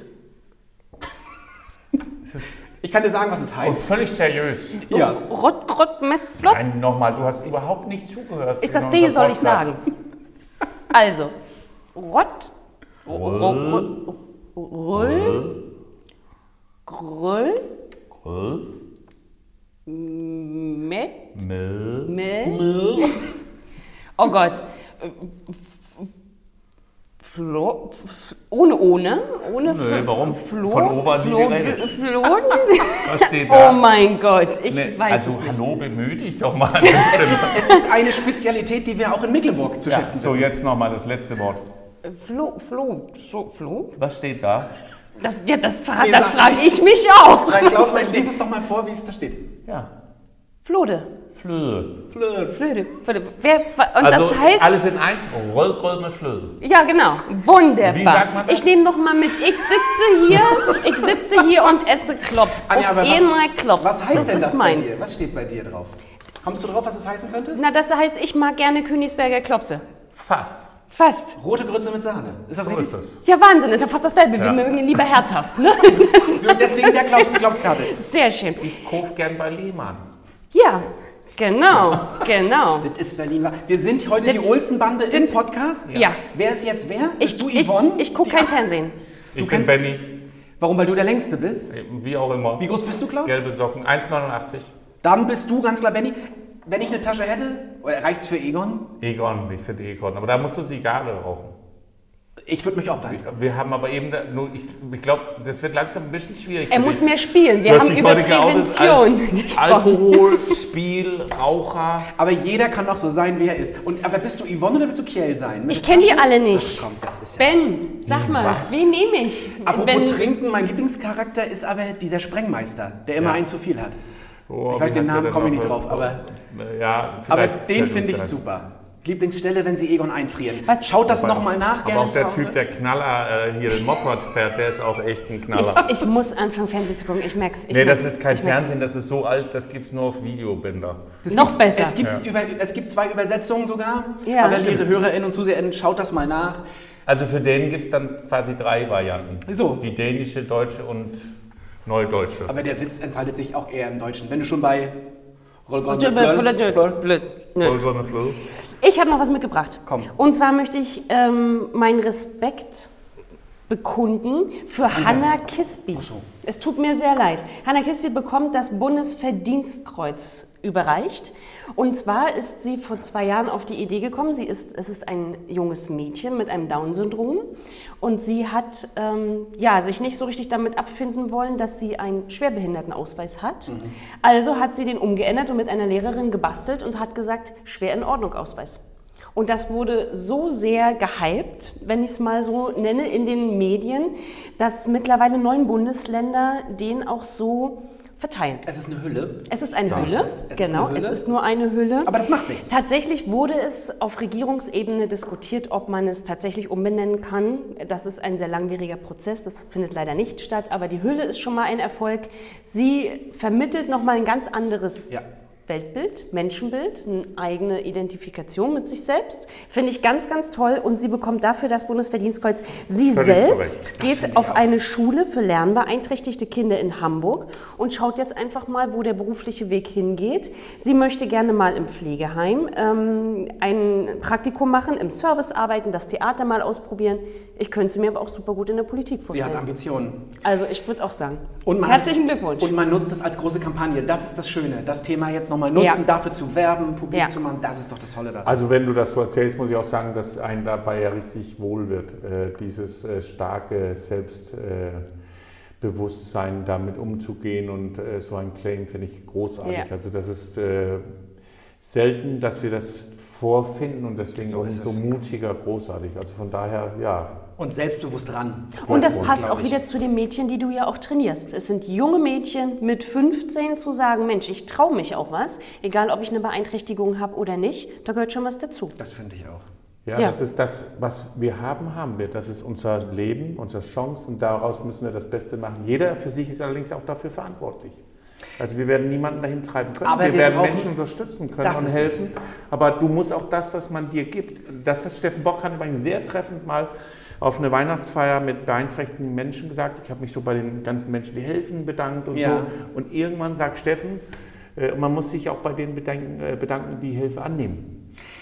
(laughs) Ist Ich kann dir sagen, was es und heißt. völlig seriös. Ja. Rott, Rott, mit Flott. Nein, nochmal, du hast überhaupt nicht zugehört. Ist das D, soll ich sagen? Also, Rott, Roll, Roll, Gröll, Met, Müll. Mel, oh Gott, Flo, ohne, ohne, ohne, Nö, warum? Flo, Von Ober Flo, geredet. Flo, (laughs) Was steht da? oh mein Gott, ich Nee, weiß also es nicht. hallo, bemühe dich doch mal. Es ist, es ist eine Spezialität, die wir auch in Mecklenburg zu ja, schätzen so, wissen. jetzt nochmal das letzte Wort. Flo, Flo, Flo, Flo? Was steht da? Das, ja, das, Nee, das frage nicht. ich mich auch. Nein, Klaus, lies es doch mal vor, wie es da steht. Ja, Flode. Flöhe. Flöte. Flöde. Flöde. Wer, und Also das heißt, alles in eins, Rollgröll mit Flöhe. ja genau, wunderbar. Wie sagt man das? Ich nehme noch mal mit, ich sitze hier, ich sitze hier und esse Klops. Anja, Auf aber einmal Klops. Was heißt das denn das bei dir? Was steht bei dir drauf? Kommst du drauf, was es heißen könnte? Na, das heißt, ich mag gerne Königsberger Klopse. Fast. Fast. Rote Grütze mit Sahne. Ist das So richtig? ist das. Ja, Wahnsinn, ist ja fast dasselbe. Wir Ja. mögen ihn lieber herzhaft. Ne? Deswegen der Klaus, die Klaus-Karte. Sehr schön. Ich kauf gern bei Lehmann. Ja, genau, genau. Das ist Berlin. Wir sind heute Das- die Olsen-Bande im Podcast. Ja. Wer ist jetzt wer? Ich, Bist du ich, Yvonne? ich gucke Die- kein Fernsehen. Ich bin kennst- Benny. Warum? Weil du der Längste bist? Wie auch immer. Wie groß bist du, Klaus? Gelbe Socken, 1,89. Dann bist du ganz klar Benny. Wenn ich eine Tasche hätte, oder reicht's für Egon? Egon, ich finde Egon. Aber da musst du Zigarre rauchen. Ich würde mich opfern. Wir haben aber eben, da, nur, ich, ich glaube, das wird langsam ein bisschen schwierig. Er muss dich. mehr spielen. Wir Du haben über heute geoutet als Prävention. Alkohol, Spiel, Raucher. Aber jeder kann doch so sein, wie er ist. Und, aber bist du Yvonne oder willst du Kiel sein? Mit Ich kenne die alle nicht. Ach, komm, das ist ja... Ben, sag mal, Was? wen nehme ich? Apropos Wenn- Trinken, mein Lieblingscharakter ist aber dieser Sprengmeister, der immer Ja. ein zu viel hat. Oh, Ich weiß den Namen, komme ich nicht drauf, aber- Ja, Aber den finde ich super. Lieblingsstelle, wenn Sie Egon einfrieren. Was- Schaut das nochmal nach, Aber gerne auch zu der Hause. Typ, der Knaller äh, hier den Moped fährt, der ist auch echt ein Knaller. Ich, ich muss anfangen, Fernsehen zu gucken. Ich merk's. Ich nee, das merk's. ist kein Ich merk's. Fernsehen, das ist so alt, das gibt es nur auf Videobänder. Das Noch gibt's- besser. Es gibt, über, es gibt zwei Übersetzungen sogar. Ja. Aber liebe HörerInnen und ZuseherInnen, schaut das mal nach. Also für den gibt es dann quasi drei Varianten. So. Die dänische, deutsche und neudeutsche. Aber der Witz entfaltet sich auch eher im Deutschen. Wenn du schon bei. Ich habe noch was mitgebracht. Komm. Und zwar möchte ich ähm, meinen Respekt bekunden für Hanna Kisby. Ach so. Es tut mir sehr leid. Hanna Kisby bekommt das Bundesverdienstkreuz überreicht. Und zwar ist sie vor zwei Jahren auf die Idee gekommen, sie ist, es ist ein junges Mädchen mit einem Down-Syndrom und sie hat ähm, ja, sich nicht so richtig damit abfinden wollen, dass sie einen Schwerbehindertenausweis hat. Also hat sie den umgeändert und mit einer Lehrerin gebastelt und hat gesagt, schwer in Ordnung Ausweis. Und das wurde so sehr gehypt, wenn ich es mal so nenne, in den Medien, dass mittlerweile neun Bundesländer den auch so verteilen. Es ist eine Hülle. Es ist eine Darf ich Hülle? Es ist genau, eine Hülle? es ist nur eine Hülle. Aber das macht nichts. Tatsächlich wurde es auf Regierungsebene diskutiert, ob man es tatsächlich umbenennen kann. Das ist ein sehr langwieriger Prozess, das findet leider nicht statt, aber die Hülle ist schon mal ein Erfolg. Sie vermittelt nochmal ein ganz anderes Ja. Weltbild, Menschenbild, eine eigene Identifikation mit sich selbst. Finde ich ganz, ganz toll. Und sie bekommt dafür das Bundesverdienstkreuz. Sie Völlig selbst geht auf eine Schule für lernbeeinträchtigte Kinder in Hamburg und schaut jetzt einfach mal, wo der berufliche Weg hingeht. Sie möchte gerne mal im Pflegeheim ähm, ein Praktikum machen, im Service arbeiten, das Theater mal ausprobieren. Ich könnte sie mir aber auch super gut in der Politik Sie vorstellen. hat Ambitionen. also ich würde auch sagen. Und man Herzlichen hat Glückwunsch. Und man nutzt es als große Kampagne. Das ist das Schöne. Das Thema jetzt nochmal nutzen, Ja. dafür zu werben, publik Ja. zu machen. Das ist doch das Tolle daran. Also wenn du das so erzählst, muss ich auch sagen, dass einem dabei ja richtig wohl wird. Äh, dieses äh, starke Selbstbewusstsein, damit umzugehen und äh, so ein Claim finde ich großartig. Ja. Also das ist äh, selten, dass wir das vorfinden und deswegen So so, ist so es. mutiger großartig. Also von daher, ja. Und selbstbewusst ran. Und das passt auch wieder zu den Mädchen, die du ja auch trainierst. Es sind junge Mädchen mit 15 zu sagen, Mensch, ich traue mich auch was, egal ob ich eine Beeinträchtigung habe oder nicht, da gehört schon was dazu. Das finde ich auch. Ja, Ja. das ist das, was wir haben, haben wir. Das ist unser Leben, unsere Chance und daraus müssen wir das Beste machen. Jeder für sich ist allerdings auch dafür verantwortlich. Also wir werden niemanden dahin treiben können. Aber wir, wir werden Menschen unterstützen können und helfen. Aber du musst auch das, was man dir gibt. Das hat Steffen Bock übrigens sehr treffend mal auf eine Weihnachtsfeier mit beeinträchtigten Menschen gesagt. Ich habe mich so bei den ganzen Menschen, die helfen, bedankt und Ja. so. Und irgendwann sagt Steffen, äh, man muss sich auch bei denen bedanken, äh, bedanken die Hilfe annehmen.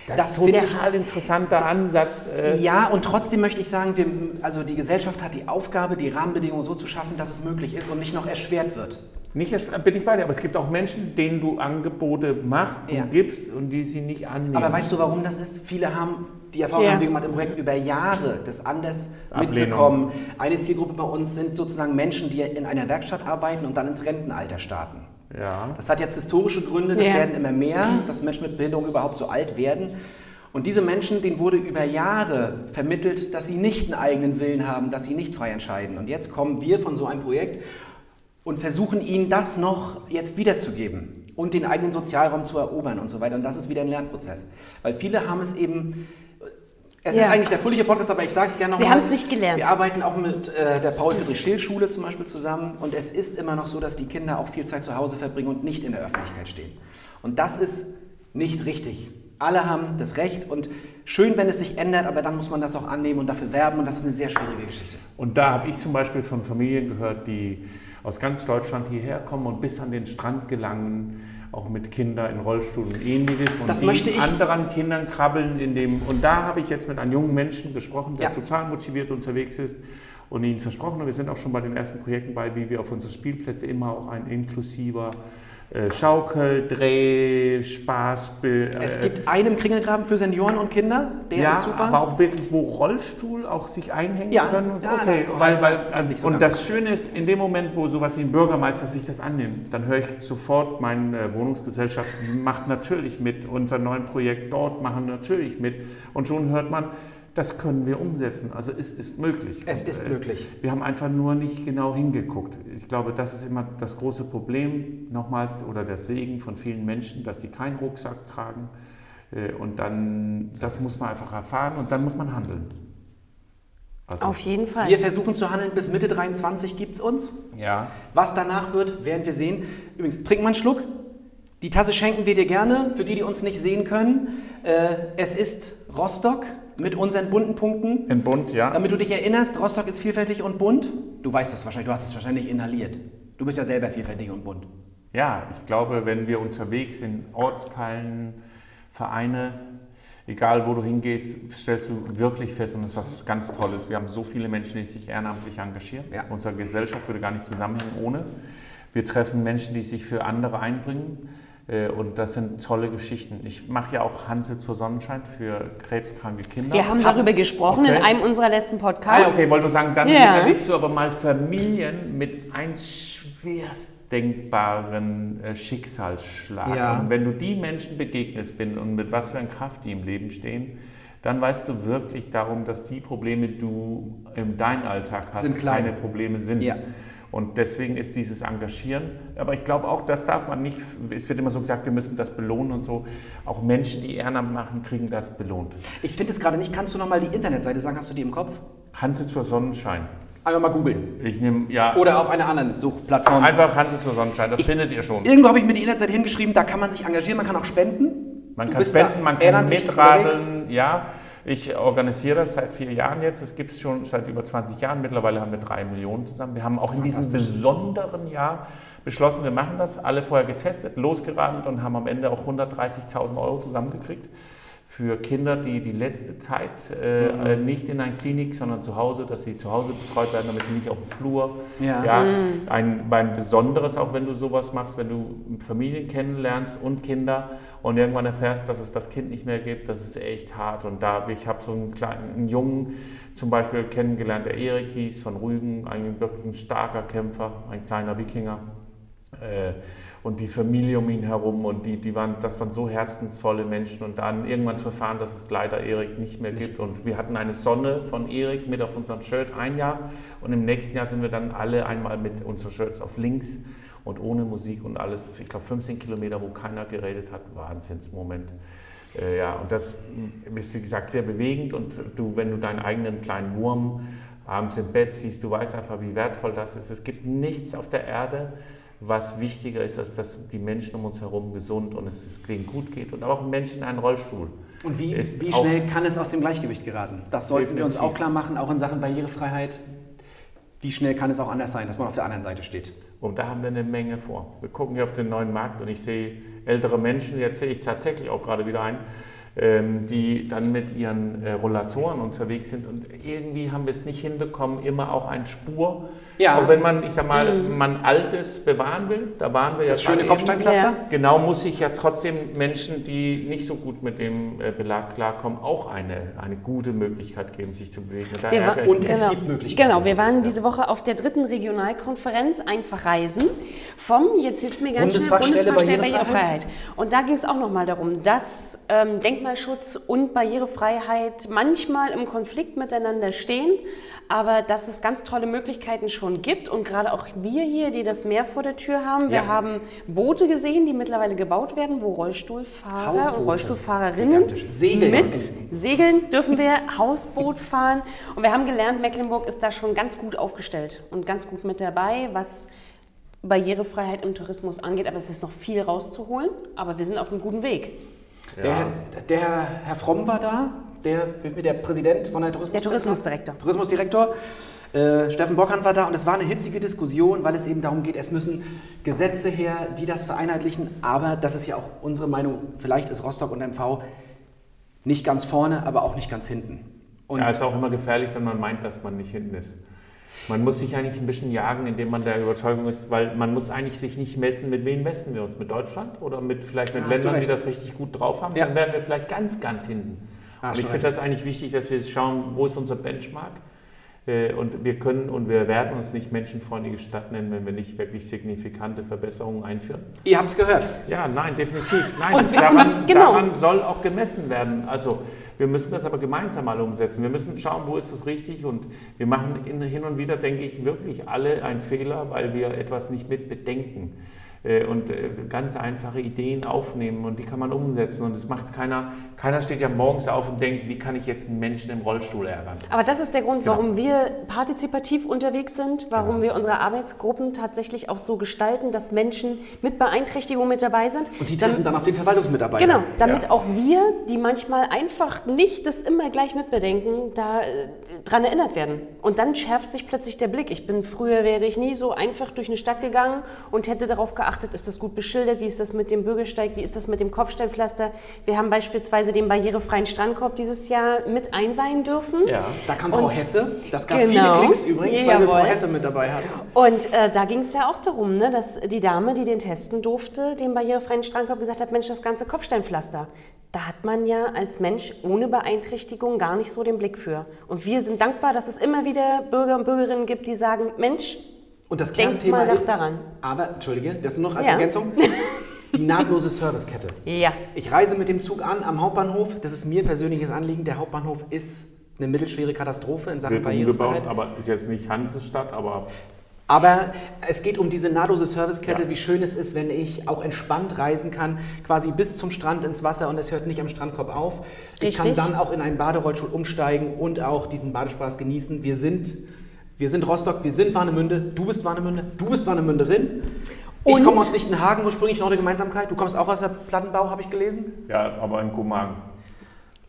Das, Das ist ein ich- total interessanter Ansatz. äh, Ja, und trotzdem möchte ich sagen, wir, also die Gesellschaft hat die Aufgabe, die Rahmenbedingungen so zu schaffen, dass es möglich ist und nicht noch erschwert wird. Nicht, erst- bin ich bei dir, aber es gibt auch Menschen, denen du Angebote machst und Ja. gibst und die sie nicht annehmen. Aber weißt du, warum das ist? Viele haben, die Erfahrung Ja. haben wir gemacht im Projekt, über Jahre das anders Ablehnung. mitbekommen. Eine Zielgruppe bei uns sind sozusagen Menschen, die in einer Werkstatt arbeiten und dann ins Rentenalter starten. Ja. Das hat jetzt historische Gründe, das Ja. werden immer mehr, dass Menschen mit Behinderung überhaupt so alt werden. Und diese Menschen, denen wurde über Jahre vermittelt, dass sie nicht einen eigenen Willen haben, dass sie nicht frei entscheiden. Und jetzt kommen wir von so einem Projekt und versuchen ihnen das noch jetzt wiederzugeben und den eigenen Sozialraum zu erobern und so weiter. Und das ist wieder ein Lernprozess. Weil viele haben es eben, es Ja. ist eigentlich der fröhliche Podcast, aber ich sage es gerne Wir nochmal. haben es nicht gelernt. Wir arbeiten auch mit äh, der Paul-Friedrich-Schill-Schule zum Beispiel zusammen und es ist immer noch so, dass die Kinder auch viel Zeit zu Hause verbringen und nicht in der Öffentlichkeit stehen. Und das ist nicht richtig. Alle haben das Recht und schön, wenn es sich ändert, aber dann muss man das auch annehmen und dafür werben und das ist eine sehr schwierige Geschichte. Und da habe ich zum Beispiel von Familien gehört, die aus ganz Deutschland hierher kommen und bis an den Strand gelangen, auch mit Kindern in Rollstuhl und ähnliches. Und Das die anderen Kindern krabbeln in dem. Und da habe ich jetzt mit einem jungen Menschen gesprochen, der Ja. total motiviert unterwegs ist und ihnen versprochen, und wir sind auch schon bei den ersten Projekten bei, wie wir auf unsere Spielplätze immer auch ein inklusiver Schaukel, Dreh, Spaß. be- Es äh, gibt einen Kringelgraben für Senioren und Kinder, der ja, ist super. aber auch wirklich, wo Rollstuhl auch sich einhängen Ja, können. Und so. ja, okay, so weil, halt weil, so und ganz. das Schöne ist, in dem Moment, wo sowas wie ein Bürgermeister sich das annimmt, dann höre ich sofort, meine äh, Wohnungsgesellschaft macht natürlich mit, unser neuen Projekt dort machen natürlich mit. Und schon hört man, das können wir umsetzen. Also es ist möglich. Es Und, ist äh, möglich. Wir haben einfach nur nicht genau hingeguckt. Ich glaube, das ist immer das große Problem, nochmals, oder der Segen von vielen Menschen, dass sie keinen Rucksack tragen, Äh, und dann, das muss man einfach erfahren und dann muss man handeln. Also, Auf jeden Fall. Wir versuchen zu handeln, bis Mitte 23 gibt es uns. Ja. Was danach wird, werden wir sehen. Übrigens, trink mal einen Schluck. Die Tasse schenken wir dir gerne, für die, die uns nicht sehen können. Äh, es ist Rostock mit unseren bunten Punkten. In bunt, ja. Damit du dich erinnerst, Rostock ist vielfältig und bunt. Du weißt das wahrscheinlich, du hast es wahrscheinlich inhaliert. Du bist ja selber vielfältig und bunt. Ja, ich glaube, wenn wir unterwegs in Ortsteilen, Vereine, egal wo du hingehst, stellst du wirklich fest, und das ist was ganz Tolles. Wir haben so viele Menschen, die sich ehrenamtlich engagieren. Ja. Unsere Gesellschaft würde gar nicht zusammenhängen ohne. Wir treffen Menschen, die sich für andere einbringen. Äh, und das sind tolle Geschichten. Ich mache ja auch Hanse zur Sonnenschein für krebskranke Kinder. Wir haben darüber gesprochen okay. in einem unserer letzten Podcasts. Ah, okay, wollte nur sagen, dann yeah. erlebst du aber mal Familien mit ein schwerst denkbaren äh, Schicksalsschlag. Ja. Und wenn du die Menschen begegnest bin und mit was für einer Kraft die im Leben stehen, dann weißt du wirklich darum, dass die Probleme, die du in deinem Alltag hast, keine Probleme sind. Ja. Und deswegen ist dieses Engagieren, aber ich glaube auch, das darf man nicht, es wird immer so gesagt, wir müssen das belohnen und so. Auch Menschen, die Ehrenamt machen, kriegen das belohnt. Ich finde es gerade nicht, kannst du nochmal die Internetseite sagen, hast du die im Kopf? Hanse zur Sonnenschein. Einfach mal googeln. Ich nehme, ja. Oder auf einer anderen Suchplattform. Einfach Hanse zur Sonnenschein, das ich, findet ihr schon. Irgendwo habe ich mir die Internetseite hingeschrieben, da kann man sich engagieren, man kann auch spenden. Man du kann spenden, man kann mitradeln, ja. Ich organisiere das seit vier Jahren jetzt. Es gibt es schon seit über 20 Jahren. Mittlerweile haben wir drei Millionen zusammen. Wir haben auch in diesem besonderen Jahr beschlossen, wir machen das. Alle vorher getestet, losgeradelt und haben am Ende auch 130.000 Euro zusammengekriegt für Kinder, die die letzte Zeit äh, mhm. Nicht in einer Klinik, sondern zu Hause, dass sie zu Hause betreut werden, damit sie nicht auf dem Flur. Ja. ja mhm. ein, ein besonderes, auch wenn du sowas machst, wenn du Familien kennenlernst und Kinder und irgendwann erfährst, dass es das Kind nicht mehr gibt, das ist echt hart. Und da, ich habe so einen kleinen einen Jungen zum Beispiel kennengelernt, der Erik hieß, von Rügen, ein wirklich ein starker Kämpfer, ein kleiner Wikinger. Äh, und die Familie um ihn herum und die, die waren, das waren so herzensvolle Menschen und dann irgendwann zu erfahren, dass es leider Erik nicht mehr gibt und wir hatten eine Sonne von Erik mit auf unserem Shirt ein Jahr und im nächsten Jahr sind wir dann alle einmal mit unseren Shirts auf links und ohne Musik und alles, ich glaube 15 Kilometer, wo keiner geredet hat, Wahnsinnsmoment. Äh, ja, und das ist wie gesagt sehr bewegend und du, wenn du deinen eigenen kleinen Wurm abends im Bett siehst, du weißt einfach, wie wertvoll das ist. Es gibt nichts auf der Erde, was wichtiger ist, als dass die Menschen um uns herum gesund und es denen gut geht und auch ein Mensch in einem Rollstuhl. Und wie, wie schnell kann es aus dem Gleichgewicht geraten? Das sollten definitiv. wir uns auch klar machen, auch in Sachen Barrierefreiheit. Wie schnell kann es auch anders sein, dass man auf der anderen Seite steht? Und da haben wir eine Menge vor. Wir gucken hier auf den neuen Markt und ich sehe ältere Menschen, jetzt sehe ich tatsächlich auch gerade wieder ein, ähm, die dann mit ihren äh, Rollatoren unterwegs sind und irgendwie haben wir es nicht hinbekommen, immer auch eine Spur ja. Auch wenn man, ich sag mal, mhm. man Altes bewahren will, da waren wir das ja. Das schöne Kopfsteinpflaster? Ja. Genau, muss ich ja trotzdem Menschen, die nicht so gut mit dem äh, Belag klarkommen, auch eine, eine gute Möglichkeit geben, sich zu bewegen. Und, und es genau. gibt Möglichkeiten. Genau, wir waren diese Woche auf der dritten Regionalkonferenz Einfach Reisen vom, jetzt hilft mir ganz schnell, Bundesfachstelle Barrierefreiheit. Barrierefreiheit. Und da ging es auch nochmal darum, dass ähm, Denkmalschutz und Barrierefreiheit manchmal im Konflikt miteinander stehen, aber dass es ganz tolle Möglichkeiten schon gibt und gerade auch wir hier, die das Meer vor der Tür haben, wir haben Boote gesehen, die mittlerweile gebaut werden, wo Rollstuhlfahrer Hausboote. und Rollstuhlfahrerinnen Segeln. mit Segeln dürfen wir (laughs) Hausboot fahren und wir haben gelernt, Mecklenburg ist da schon ganz gut aufgestellt und ganz gut mit dabei, was Barrierefreiheit im Tourismus angeht, aber es ist noch viel rauszuholen, aber wir sind auf einem guten Weg. Ja. Der, der Herr Fromm war da, der, der Präsident von der Tourismus Der Tourismusdirektor. Tourismusdirektor. Äh, Steffen Bockhand war da und es war eine hitzige Diskussion, weil es eben darum geht, es müssen Gesetze her, die das vereinheitlichen, aber das ist ja auch unsere Meinung, vielleicht ist Rostock und MV nicht ganz vorne, aber auch nicht ganz hinten. Und ja, ist auch immer gefährlich, wenn man meint, dass man nicht hinten ist. Man muss sich eigentlich ein bisschen jagen, indem man der Überzeugung ist, weil man muss eigentlich sich nicht messen, mit wem messen wir uns? Mit Deutschland oder mit vielleicht mit ja, Ländern, die das richtig gut drauf haben? Ja. Dann werden wir vielleicht ganz, ganz hinten. Ah, und ich finde das eigentlich wichtig, dass wir schauen, wo ist unser Benchmark? Äh, und wir können und wir werden uns nicht menschenfreundliche Stadt nennen, wenn wir nicht wirklich signifikante Verbesserungen einführen. Ihr habt es gehört. Ja, nein, definitiv. Nein, das, daran, genau. daran, soll auch gemessen werden. Also wir müssen das aber gemeinsam mal umsetzen. Wir müssen schauen, wo ist das richtig. Und wir machen hin und wieder, denke ich, wirklich alle einen Fehler, weil wir etwas nicht mit bedenken. Äh, und äh, ganz einfache Ideen aufnehmen und die kann man umsetzen. Und es macht keiner, keiner steht ja morgens auf und denkt, wie kann ich jetzt einen Menschen im Rollstuhl ärgern. Aber das ist der Grund, Genau. warum wir partizipativ unterwegs sind, warum wir unsere Arbeitsgruppen tatsächlich auch so gestalten, dass Menschen mit Beeinträchtigung mit dabei sind. Und die Dann- treffen dann auf den Verwaltungsmitarbeiter. Genau, damit Ja. auch wir, die manchmal einfach nicht das immer gleich mitbedenken, da äh, dran erinnert werden. Und dann schärft sich plötzlich der Blick. Ich bin früher wäre ich nie so einfach durch eine Stadt gegangen und hätte darauf geachtet, ist das gut beschildert, wie ist das mit dem Bürgersteig, wie ist das mit dem Kopfsteinpflaster. Wir haben beispielsweise den barrierefreien Strandkorb dieses Jahr mit einweihen dürfen. Ja. Da kam Frau Und- Hesse. Das gab Genau. viele Klicks übrigens, weil wir Frau Jawohl. Hesse mit dabei hatten. Und äh, da ging es ja auch darum, ne, dass die Dame, die den testen durfte, den barrierefreien Strandkorb gesagt hat, Mensch, das ganze Kopfsteinpflaster. Da hat man ja als Mensch ohne Beeinträchtigung gar nicht so den Blick für. Und wir sind dankbar, dass es immer wieder Bürger und Bürgerinnen gibt, die sagen, Mensch, Und das Denk Kernthema ist, daran. aber, Entschuldige, das noch als Ja. Ergänzung, (laughs) die nahtlose Servicekette. ja, Ich reise mit dem Zug an am Hauptbahnhof. Das ist mir ein persönliches Anliegen. Der Hauptbahnhof ist eine mittelschwere Katastrophe in Sachen Wird umgebaut, Barrierefreiheit. aber ist jetzt nicht Hansestadt, aber Aber es geht um diese nahtlose Servicekette, Ja. wie schön es ist, wenn ich auch entspannt reisen kann, quasi bis zum Strand ins Wasser und es hört nicht am Strandkorb auf. Ich kann Richtig. dann auch in einen Baderollstuhl umsteigen und auch diesen Badespaß genießen. Wir sind, wir sind Rostock, wir sind Warnemünde, du bist Warnemünde, du bist Warnemünderin. Ich Und- komme aus Lichtenhagen, ursprünglich noch eine Gemeinsamkeit. Du kommst auch aus der Plattenbau, habe ich gelesen. ja, aber in Komagen.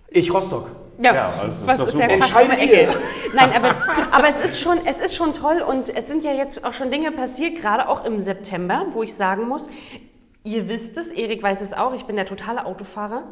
Ich Rostock. Ja, Ja, also ist was doch ist ja fast die Entscheidet ihr. Ecke. Nein, aber, (laughs) aber es, ist schon, es ist schon toll und es sind ja jetzt auch schon Dinge passiert, gerade auch im September, wo ich sagen muss, ihr wisst es, Erik weiß es auch, ich bin der totale Autofahrer.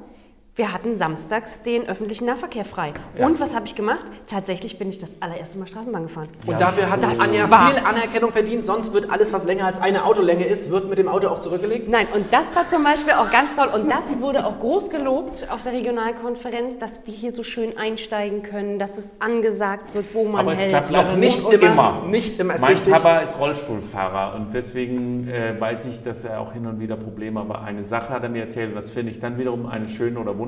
Wir hatten samstags den öffentlichen Nahverkehr frei. Und was habe ich gemacht? Tatsächlich bin ich das allererste Mal Straßenbahn gefahren. Und dafür hat Das Anja war- viel Anerkennung verdient, sonst wird alles, was länger als eine Autolänge ist, wird mit dem Auto auch zurückgelegt. Nein, und das war zum Beispiel auch ganz toll. Und das wurde auch groß gelobt auf der Regionalkonferenz, dass wir hier so schön einsteigen können, dass es angesagt wird, wo man Aber es hält. klappt Noch nicht nicht immer, immer. nicht immer ist mein richtig. Papa ist Rollstuhlfahrer und deswegen äh, weiß ich, dass er auch hin und wieder Probleme hat. Aber eine Sache hat er mir erzählt, und das finde ich dann wiederum eine schöne oder wunderbare.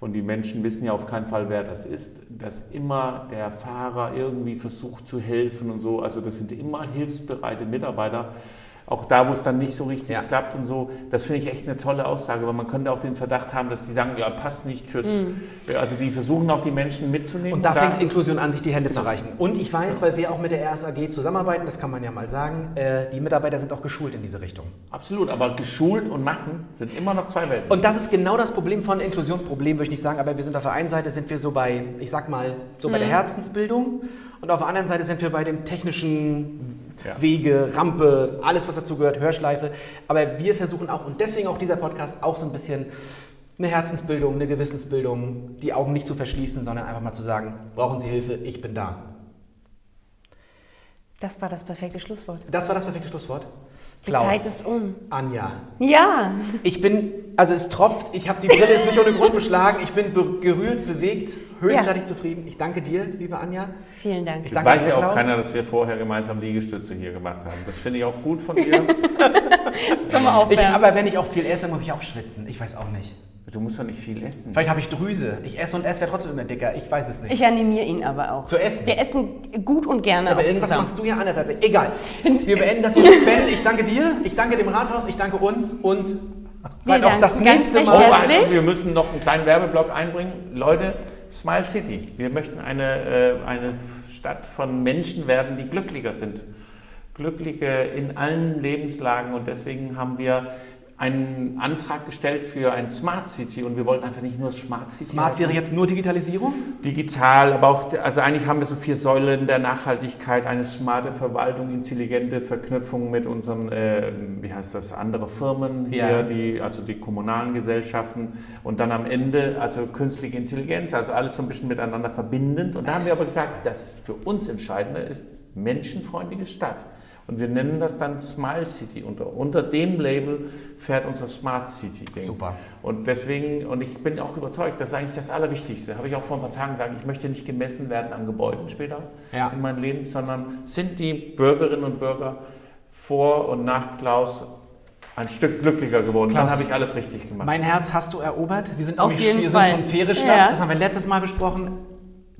Und die Menschen wissen ja auf keinen Fall, wer das ist, dass immer der Fahrer irgendwie versucht zu helfen und so. Also das sind immer hilfsbereite Mitarbeiter. Auch da, wo es dann nicht so richtig Ja. klappt und so, das finde ich echt eine tolle Aussage, weil man könnte auch den Verdacht haben, dass die sagen, ja, passt nicht, tschüss. Also die versuchen auch die Menschen mitzunehmen. Und da fängt Inklusion an, sich die Hände zu reichen. Und ich weiß, weil wir auch mit der RSAG zusammenarbeiten, das kann man ja mal sagen, äh, die Mitarbeiter sind auch geschult in diese Richtung. Absolut, aber geschult und machen sind immer noch zwei Welten. Und das ist genau das Problem von Inklusion. Problem würde ich nicht sagen, aber wir sind auf der einen Seite sind wir so bei, ich sag mal, so bei der Herzensbildung und auf der anderen Seite sind wir bei dem technischen Ja. Wege, Rampe, alles was dazu gehört, Hörschleife. Aber wir versuchen auch, und deswegen auch dieser Podcast, auch so ein bisschen eine Herzensbildung, eine Gewissensbildung, die Augen nicht zu verschließen, sondern einfach mal zu sagen, brauchen Sie Hilfe, ich bin da. Das war das perfekte Schlusswort. Das war das perfekte Schlusswort. Die Zeit ist um. Anja, Ja, ich bin, also es tropft, ich habe die Brille ist nicht ohne Grund beschlagen, ich bin be gerührt, bewegt, höchstgradig zufrieden. Ich danke dir, liebe Anja. vielen Dank. Ich Das danke weiß dir, ja auch Klaus. keiner, dass wir vorher gemeinsam Liegestütze hier gemacht haben. Das finde ich auch gut von (laughs) dir. Zum Ich, Aufwärmen. aber wenn ich auch viel esse, muss ich auch schwitzen. Ich weiß auch nicht. Du musst doch nicht viel essen. Vielleicht habe ich Drüse. Ich esse und esse, werde trotzdem immer dicker. Ich weiß es nicht. Ich animiere ihn aber auch. Zu essen? Wir essen gut und gerne aber irgendwas zusammen. machst du ja anders als ich. Egal. (laughs) Wir beenden das jetzt. Ben, ich danke dir, ich danke dem Rathaus, ich danke uns und seid auch das nächste Oh, Mal. ein- wir müssen noch einen kleinen Werbeblock einbringen. Leute, Smile City. Wir möchten eine, äh, eine Stadt von Menschen werden, die glücklicher sind. Glückliche in allen Lebenslagen und deswegen haben wir einen Antrag gestellt für ein Smart City und wir wollten einfach nicht nur Smart City. Smart heißen. wäre jetzt nur Digitalisierung? Digital, aber auch, also eigentlich haben wir so vier Säulen der Nachhaltigkeit, eine smarte Verwaltung, intelligente Verknüpfung mit unseren, äh, wie heißt das, andere Firmen hier, Ja. die, also die kommunalen Gesellschaften und dann am Ende, also künstliche Intelligenz, also alles so ein bisschen miteinander verbindend. Und da haben wir aber gesagt, das für uns Entscheidende ist menschenfreundliche Stadt. Und wir nennen das dann Smile City. Unter, unter dem Label fährt unser Smart City Ding. Super. Und deswegen, und ich bin auch überzeugt, das ist eigentlich das Allerwichtigste. Habe ich auch vor ein paar Tagen gesagt, ich möchte nicht gemessen werden an Gebäuden später Ja. in meinem Leben, sondern sind die Bürgerinnen und Bürger vor und nach Klaus ein Stück glücklicher geworden. Klaus, Dann habe ich alles richtig gemacht. Mein Herz hast du erobert. Wir sind, Auf wir jeden wir Fall. sind schon faire Stadt. Ja. Das haben wir letztes Mal besprochen.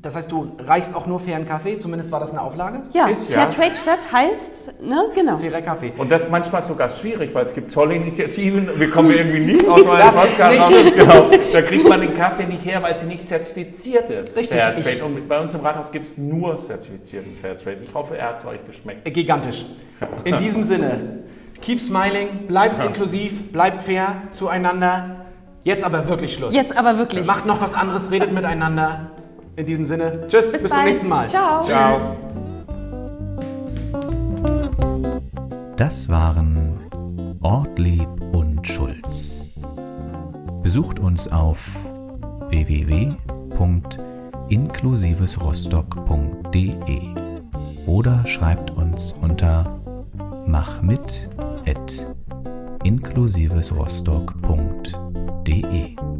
Das heißt, du reichst auch nur fairen Kaffee, zumindest war das eine Auflage? Ja, Ist ja. Fairtrade Stadt heißt, ne, genau. Fairer Kaffee. Und das ist manchmal sogar schwierig, weil es gibt tolle Initiativen. Wir kommen irgendwie nicht aus meinem Das ist Podcast. Genau. Da kriegt man den Kaffee nicht her, weil sie nicht zertifizierte Richtig, Fairtrade. Und bei uns im Rathaus gibt es nur zertifizierten Fairtrade. Ich hoffe, er hat es euch geschmeckt. Gigantisch. In diesem Sinne, keep smiling, bleibt inklusiv, bleibt fair zueinander. Jetzt aber wirklich Schluss. Jetzt aber wirklich. Macht noch was anderes, redet miteinander. In diesem Sinne, tschüss, bis, Bis zum nächsten Mal. Ciao. Ciao. Das waren Ortlieb und Schulz. Besucht uns auf www.inklusivesrostock.de oder schreibt uns unter machmit@inklusivesrostock.de.